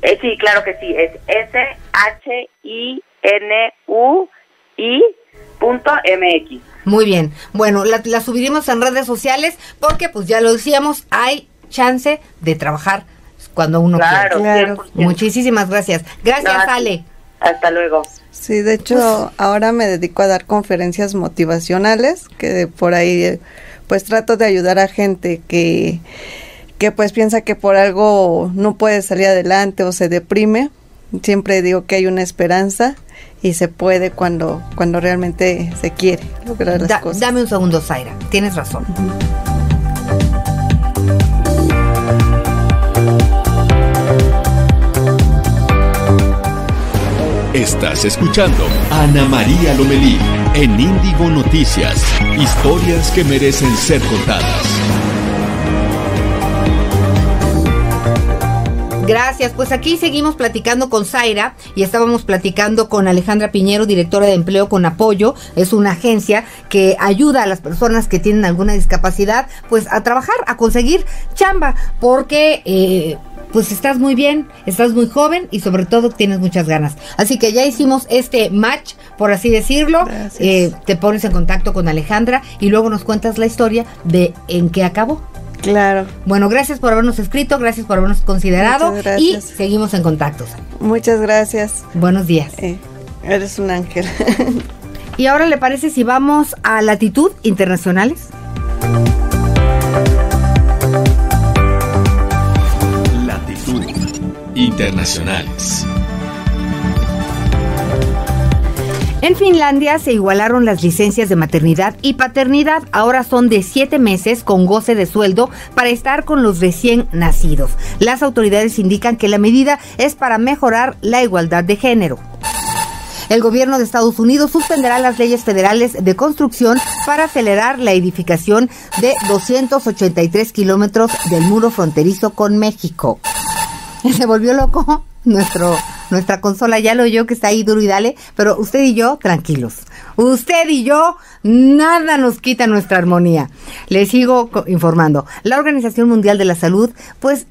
Pues, eh, sí, claro que sí, es S-H-I-N-U-I.mx. Muy bien, bueno, la, la subiremos en redes sociales porque pues ya lo decíamos, hay chance de trabajar cuando uno claro, quiere. Muchísimas gracias. Gracias, Ale. Hasta luego. Sí, de hecho, ahora me dedico a dar conferencias motivacionales, que por ahí pues trato de ayudar a gente que, que pues piensa que por algo no puede salir adelante o se deprime. Siempre digo que hay una esperanza y se puede cuando, cuando realmente se quiere lograr las cosas. Dame un segundo, Zaira. Tienes razón. Estás escuchando Ana María Lomelí en Índigo Noticias. Historias que merecen ser contadas. Gracias. Pues aquí seguimos platicando con Zaira y estábamos platicando con Alejandra Piñero, directora de empleo con apoyo. Es una agencia que ayuda a las personas que tienen alguna discapacidad, pues a trabajar, a conseguir chamba, porque eh, pues estás muy bien, estás muy joven y sobre todo tienes muchas ganas. Así que ya hicimos este match, por así decirlo. Eh, te pones en contacto con Alejandra y luego nos cuentas la historia de en qué acabó. Claro. Bueno, gracias por habernos escrito, gracias por habernos considerado y seguimos en contacto. Muchas gracias. Buenos días. Eh, eres un ángel. y ahora le parece si vamos a latitud internacionales. Internacionales. En Finlandia se igualaron las licencias de maternidad y paternidad. Ahora son de siete meses con goce de sueldo para estar con los recién nacidos. Las autoridades indican que la medida es para mejorar la igualdad de género. El gobierno de Estados Unidos suspenderá las leyes federales de construcción para acelerar la edificación de 283 kilómetros del muro fronterizo con México. Se volvió loco nuestro, nuestra consola, ya lo oyó que está ahí duro y dale, pero usted y yo, tranquilos. Usted y yo, nada nos quita nuestra armonía. Le sigo informando. La Organización Mundial de la Salud, pues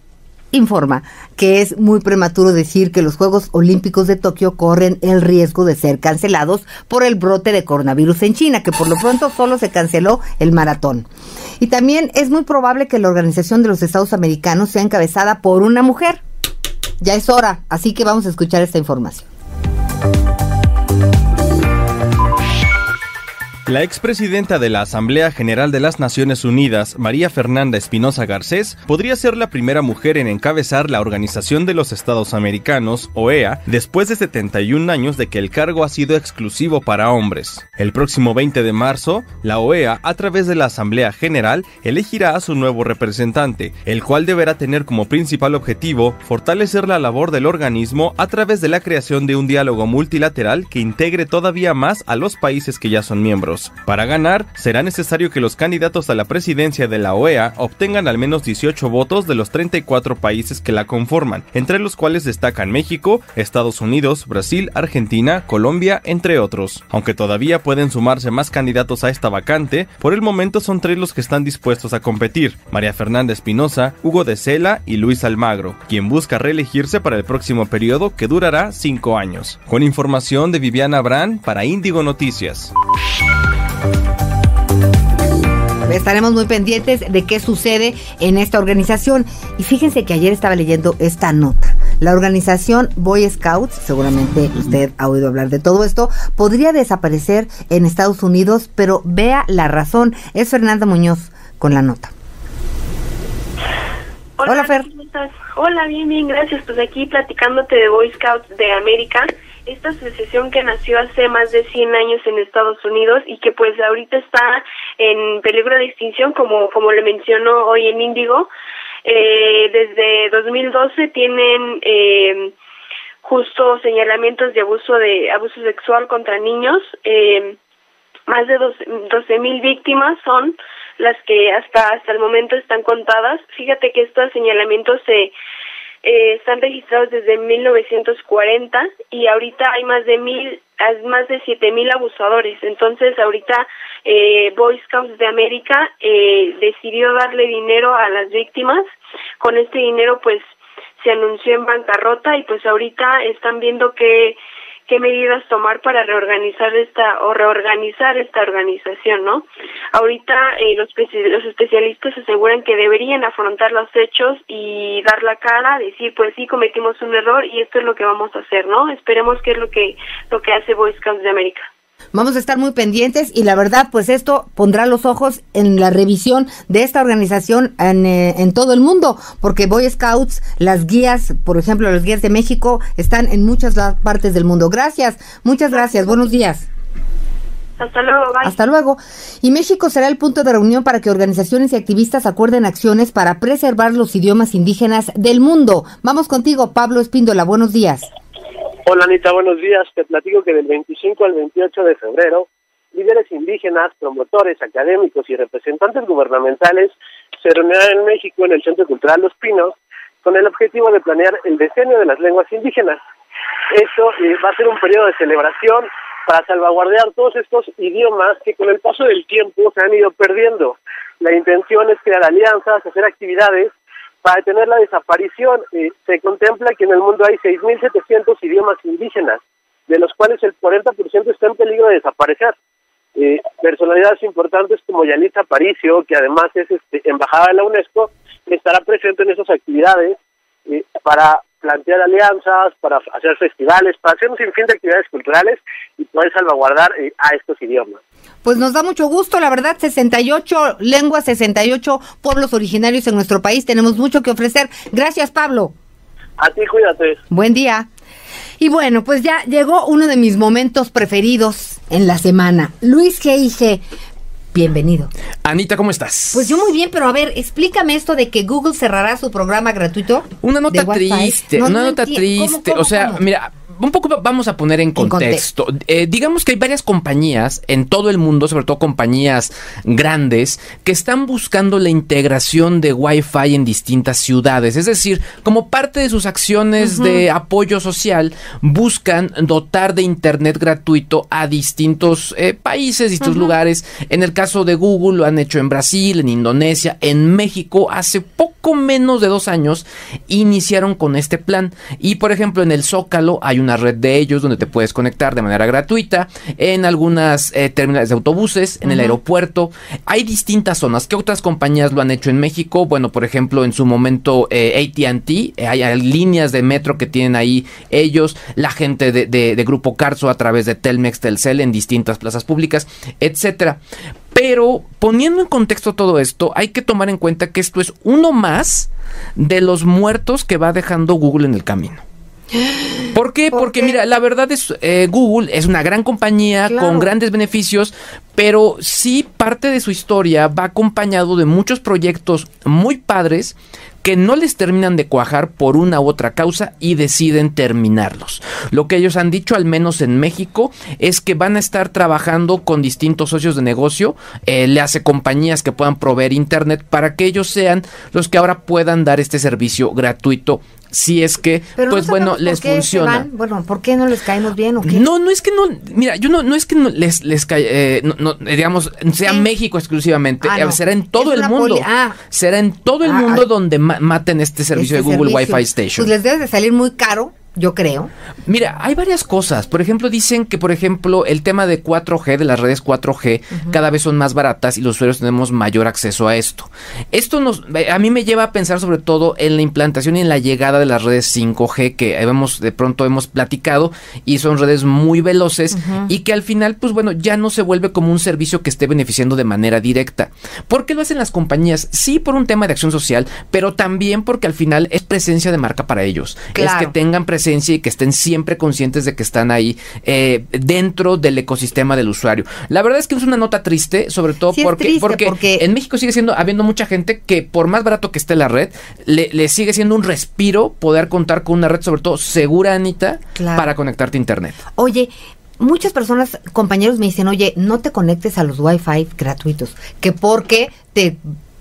informa que es muy prematuro decir que los Juegos Olímpicos de Tokio corren el riesgo de ser cancelados por el brote de coronavirus en China, que por lo pronto solo se canceló el maratón. Y también es muy probable que la Organización de los Estados Americanos sea encabezada por una mujer. Ya es hora, así que vamos a escuchar esta información. La expresidenta de la Asamblea General de las Naciones Unidas, María Fernanda Espinosa Garcés, podría ser la primera mujer en encabezar la Organización de los Estados Americanos, OEA, después de 71 años de que el cargo ha sido exclusivo para hombres. El próximo 20 de marzo, la OEA, a través de la Asamblea General, elegirá a su nuevo representante, el cual deberá tener como principal objetivo fortalecer la labor del organismo a través de la creación de un diálogo multilateral que integre todavía más a los países que ya son miembros. Para ganar, será necesario que los candidatos a la presidencia de la OEA obtengan al menos 18 votos de los 34 países que la conforman, entre los cuales destacan México, Estados Unidos, Brasil, Argentina, Colombia, entre otros. Aunque todavía pueden sumarse más candidatos a esta vacante, por el momento son tres los que están dispuestos a competir: María Fernanda Espinosa, Hugo de Sela y Luis Almagro, quien busca reelegirse para el próximo periodo que durará cinco años. Con información de Viviana Brand para Índigo Noticias. Estaremos muy pendientes de qué sucede en esta organización. Y fíjense que ayer estaba leyendo esta nota. La organización Boy Scouts, seguramente usted ha oído hablar de todo esto, podría desaparecer en Estados Unidos, pero vea la razón. Es Fernanda Muñoz con la nota. Hola, Fer. Hola, bien, bien, gracias. Pues aquí platicándote de Boy Scouts de América esta asociación que nació hace más de 100 años en Estados Unidos y que pues ahorita está en peligro de extinción, como, como le mencionó hoy en Índigo. Eh, desde 2012 tienen eh, justo señalamientos de abuso de abuso sexual contra niños. Eh, más de 12 mil víctimas son las que hasta hasta el momento están contadas. Fíjate que estos señalamientos se eh, están registrados desde 1940 y ahorita hay más de mil, más de siete mil abusadores. Entonces ahorita eh, Boy Scouts de América eh, decidió darle dinero a las víctimas. Con este dinero pues se anunció en bancarrota y pues ahorita están viendo que qué medidas tomar para reorganizar esta o reorganizar esta organización, ¿no? Ahorita eh, los, los especialistas aseguran que deberían afrontar los hechos y dar la cara, decir, pues sí, cometimos un error y esto es lo que vamos a hacer, ¿no? Esperemos que es lo que lo que hace Boy Scouts de América. Vamos a estar muy pendientes y la verdad, pues esto pondrá los ojos en la revisión de esta organización en, eh, en, todo el mundo, porque Boy Scouts, las guías, por ejemplo, las guías de México, están en muchas partes del mundo. Gracias, muchas gracias, buenos días. Hasta luego, bye. Hasta luego. Y México será el punto de reunión para que organizaciones y activistas acuerden acciones para preservar los idiomas indígenas del mundo. Vamos contigo, Pablo Espíndola. Buenos días. Hola Anita, buenos días. Te platico que del 25 al 28 de febrero, líderes indígenas, promotores, académicos y representantes gubernamentales se reunirán en México en el Centro Cultural Los Pinos con el objetivo de planear el decenio de las lenguas indígenas. Esto eh, va a ser un periodo de celebración para salvaguardar todos estos idiomas que con el paso del tiempo se han ido perdiendo. La intención es crear alianzas, hacer actividades para detener la desaparición, eh, se contempla que en el mundo hay 6.700 idiomas indígenas, de los cuales el 40% está en peligro de desaparecer. Eh, personalidades importantes como Yalitza Aparicio, que además es este, embajada de la UNESCO, estará presente en esas actividades eh, para plantear alianzas, para hacer festivales, para hacer un sinfín de actividades culturales y poder salvaguardar a estos idiomas. Pues nos da mucho gusto, la verdad, 68 lenguas, 68 pueblos originarios en nuestro país. Tenemos mucho que ofrecer. Gracias, Pablo. A ti, cuídate. Buen día. Y bueno, pues ya llegó uno de mis momentos preferidos en la semana. Luis G.I.G., bienvenido. Anita, ¿cómo estás? Pues yo muy bien, pero a ver, explícame esto de que Google cerrará su programa gratuito. Una nota triste, una nota triste. o sea, mira, un poco vamos a poner en contexto. Eh, digamos que hay varias compañías en todo el mundo, sobre todo compañías grandes, que están buscando la integración de Wi-Fi en distintas ciudades. Es decir, como parte de sus acciones de apoyo social, buscan dotar de Internet gratuito a distintos eh, países, distintos lugares. En el caso de Google lo han hecho en Brasil, en Indonesia, en México. Hace poco menos de dos años iniciaron con este plan. Y por ejemplo, en el Zócalo hay un una red de ellos donde te puedes conectar de manera gratuita, en algunas eh, terminales de autobuses, en el aeropuerto. Hay distintas zonas. ¿Qué otras compañías lo han hecho en México? Bueno, por ejemplo, en su momento eh, ATT, eh, hay, líneas de metro que tienen ahí ellos, la gente de, de Grupo Carso a través de Telmex, Telcel en distintas plazas públicas, etcétera. Pero poniendo en contexto todo esto, hay que tomar en cuenta que esto es uno más de los muertos que va dejando Google en el camino. ¿Por qué? Porque mira, la verdad es eh, Google es una gran compañía con grandes beneficios, pero sí parte de su historia va acompañado de muchos proyectos muy padres que no les terminan de cuajar por una u otra causa y deciden terminarlos. Lo que ellos han dicho, al menos en México, es que van a estar trabajando con distintos socios de negocio, eh, le hace compañías que puedan proveer internet para que ellos sean los que ahora puedan dar este servicio gratuito si es que, pues bueno, les funciona. Bueno, ¿por qué no les caemos bien o qué? No, no es que no, mira, yo no, no es que no les, les cae, eh, no, digamos, sea México exclusivamente, ah, será en todo el mundo. Ah. Será en todo el ah, mundo donde maten este servicio este de Google Wi-Fi Station. Pues les debe de salir muy caro yo creo. Mira, hay varias cosas. Por ejemplo, dicen que, por ejemplo, el tema de 4G, de las redes 4G, cada vez son más baratas y los usuarios tenemos mayor acceso a esto. Esto nos, eh, a mí me lleva a pensar sobre todo en la implantación y en la llegada de las redes 5G que hemos, de pronto hemos platicado y son redes muy veloces y que al final, pues bueno, ya no se vuelve como un servicio que esté beneficiando de manera directa. ¿Por qué lo hacen las compañías? Sí, por un tema de acción social, pero también porque al final es presencia de marca para ellos. Es que tengan presencia y que estén siempre conscientes de que están ahí eh, dentro del ecosistema del usuario. La verdad es que es una nota triste, sobre todo porque, porque, en México sigue siendo, habiendo mucha gente que por más barato que esté la red, le, sigue siendo un respiro poder contar con una red, sobre todo segura, Anita, para conectarte a Internet. Oye, muchas personas, compañeros me dicen, oye, no te conectes a los Wi-Fi gratuitos, que porque te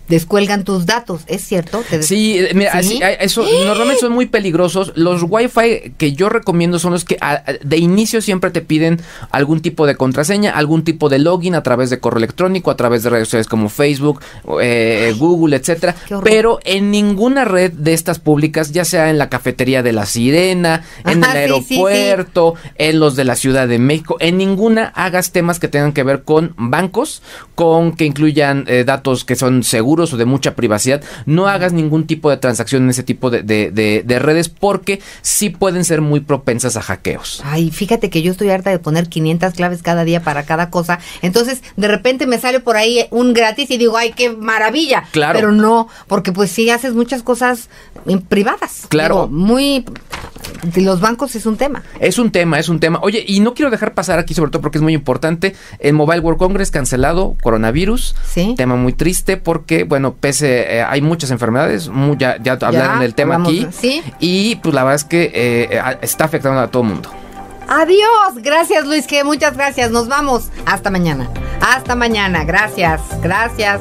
descuelgan tus datos, ¿es cierto? sí, eh, mira, eso normalmente son muy peligrosos. Los Wi-Fi que yo recomiendo son los que de inicio siempre te piden algún tipo de contraseña, algún tipo de login a través de correo electrónico, a través de redes sociales como Facebook, eh, Google, etcétera. Pero en ninguna red de estas públicas, ya sea en la cafetería de la Sirena, en el aeropuerto, en los de la Ciudad de México, en ninguna hagas temas que tengan que ver con bancos, con que incluyan eh, datos que son seguros o de mucha privacidad, no hagas ningún tipo de transacción en ese tipo de, redes porque sí pueden ser muy propensas a hackeos. Ay, fíjate que yo estoy harta de poner 500 claves cada día para cada cosa. Entonces, de repente me sale por ahí un gratis y digo, ay, qué maravilla. Claro. Pero no, porque pues sí haces muchas cosas privadas. Claro. muy los bancos es un tema. Es un tema, es un tema. Oye, y no quiero dejar pasar aquí, sobre todo porque es muy importante, el Mobile World Congress cancelado, coronavirus. Sí. Tema muy triste porque, bueno, pese, eh, hay muchas enfermedades, ya, ya, hablaron del tema aquí. ¿sí? Y pues la verdad es que eh, está afectando a todo el mundo. Adiós, gracias Luis, que muchas gracias, nos vamos. Hasta mañana. Hasta mañana, gracias, gracias.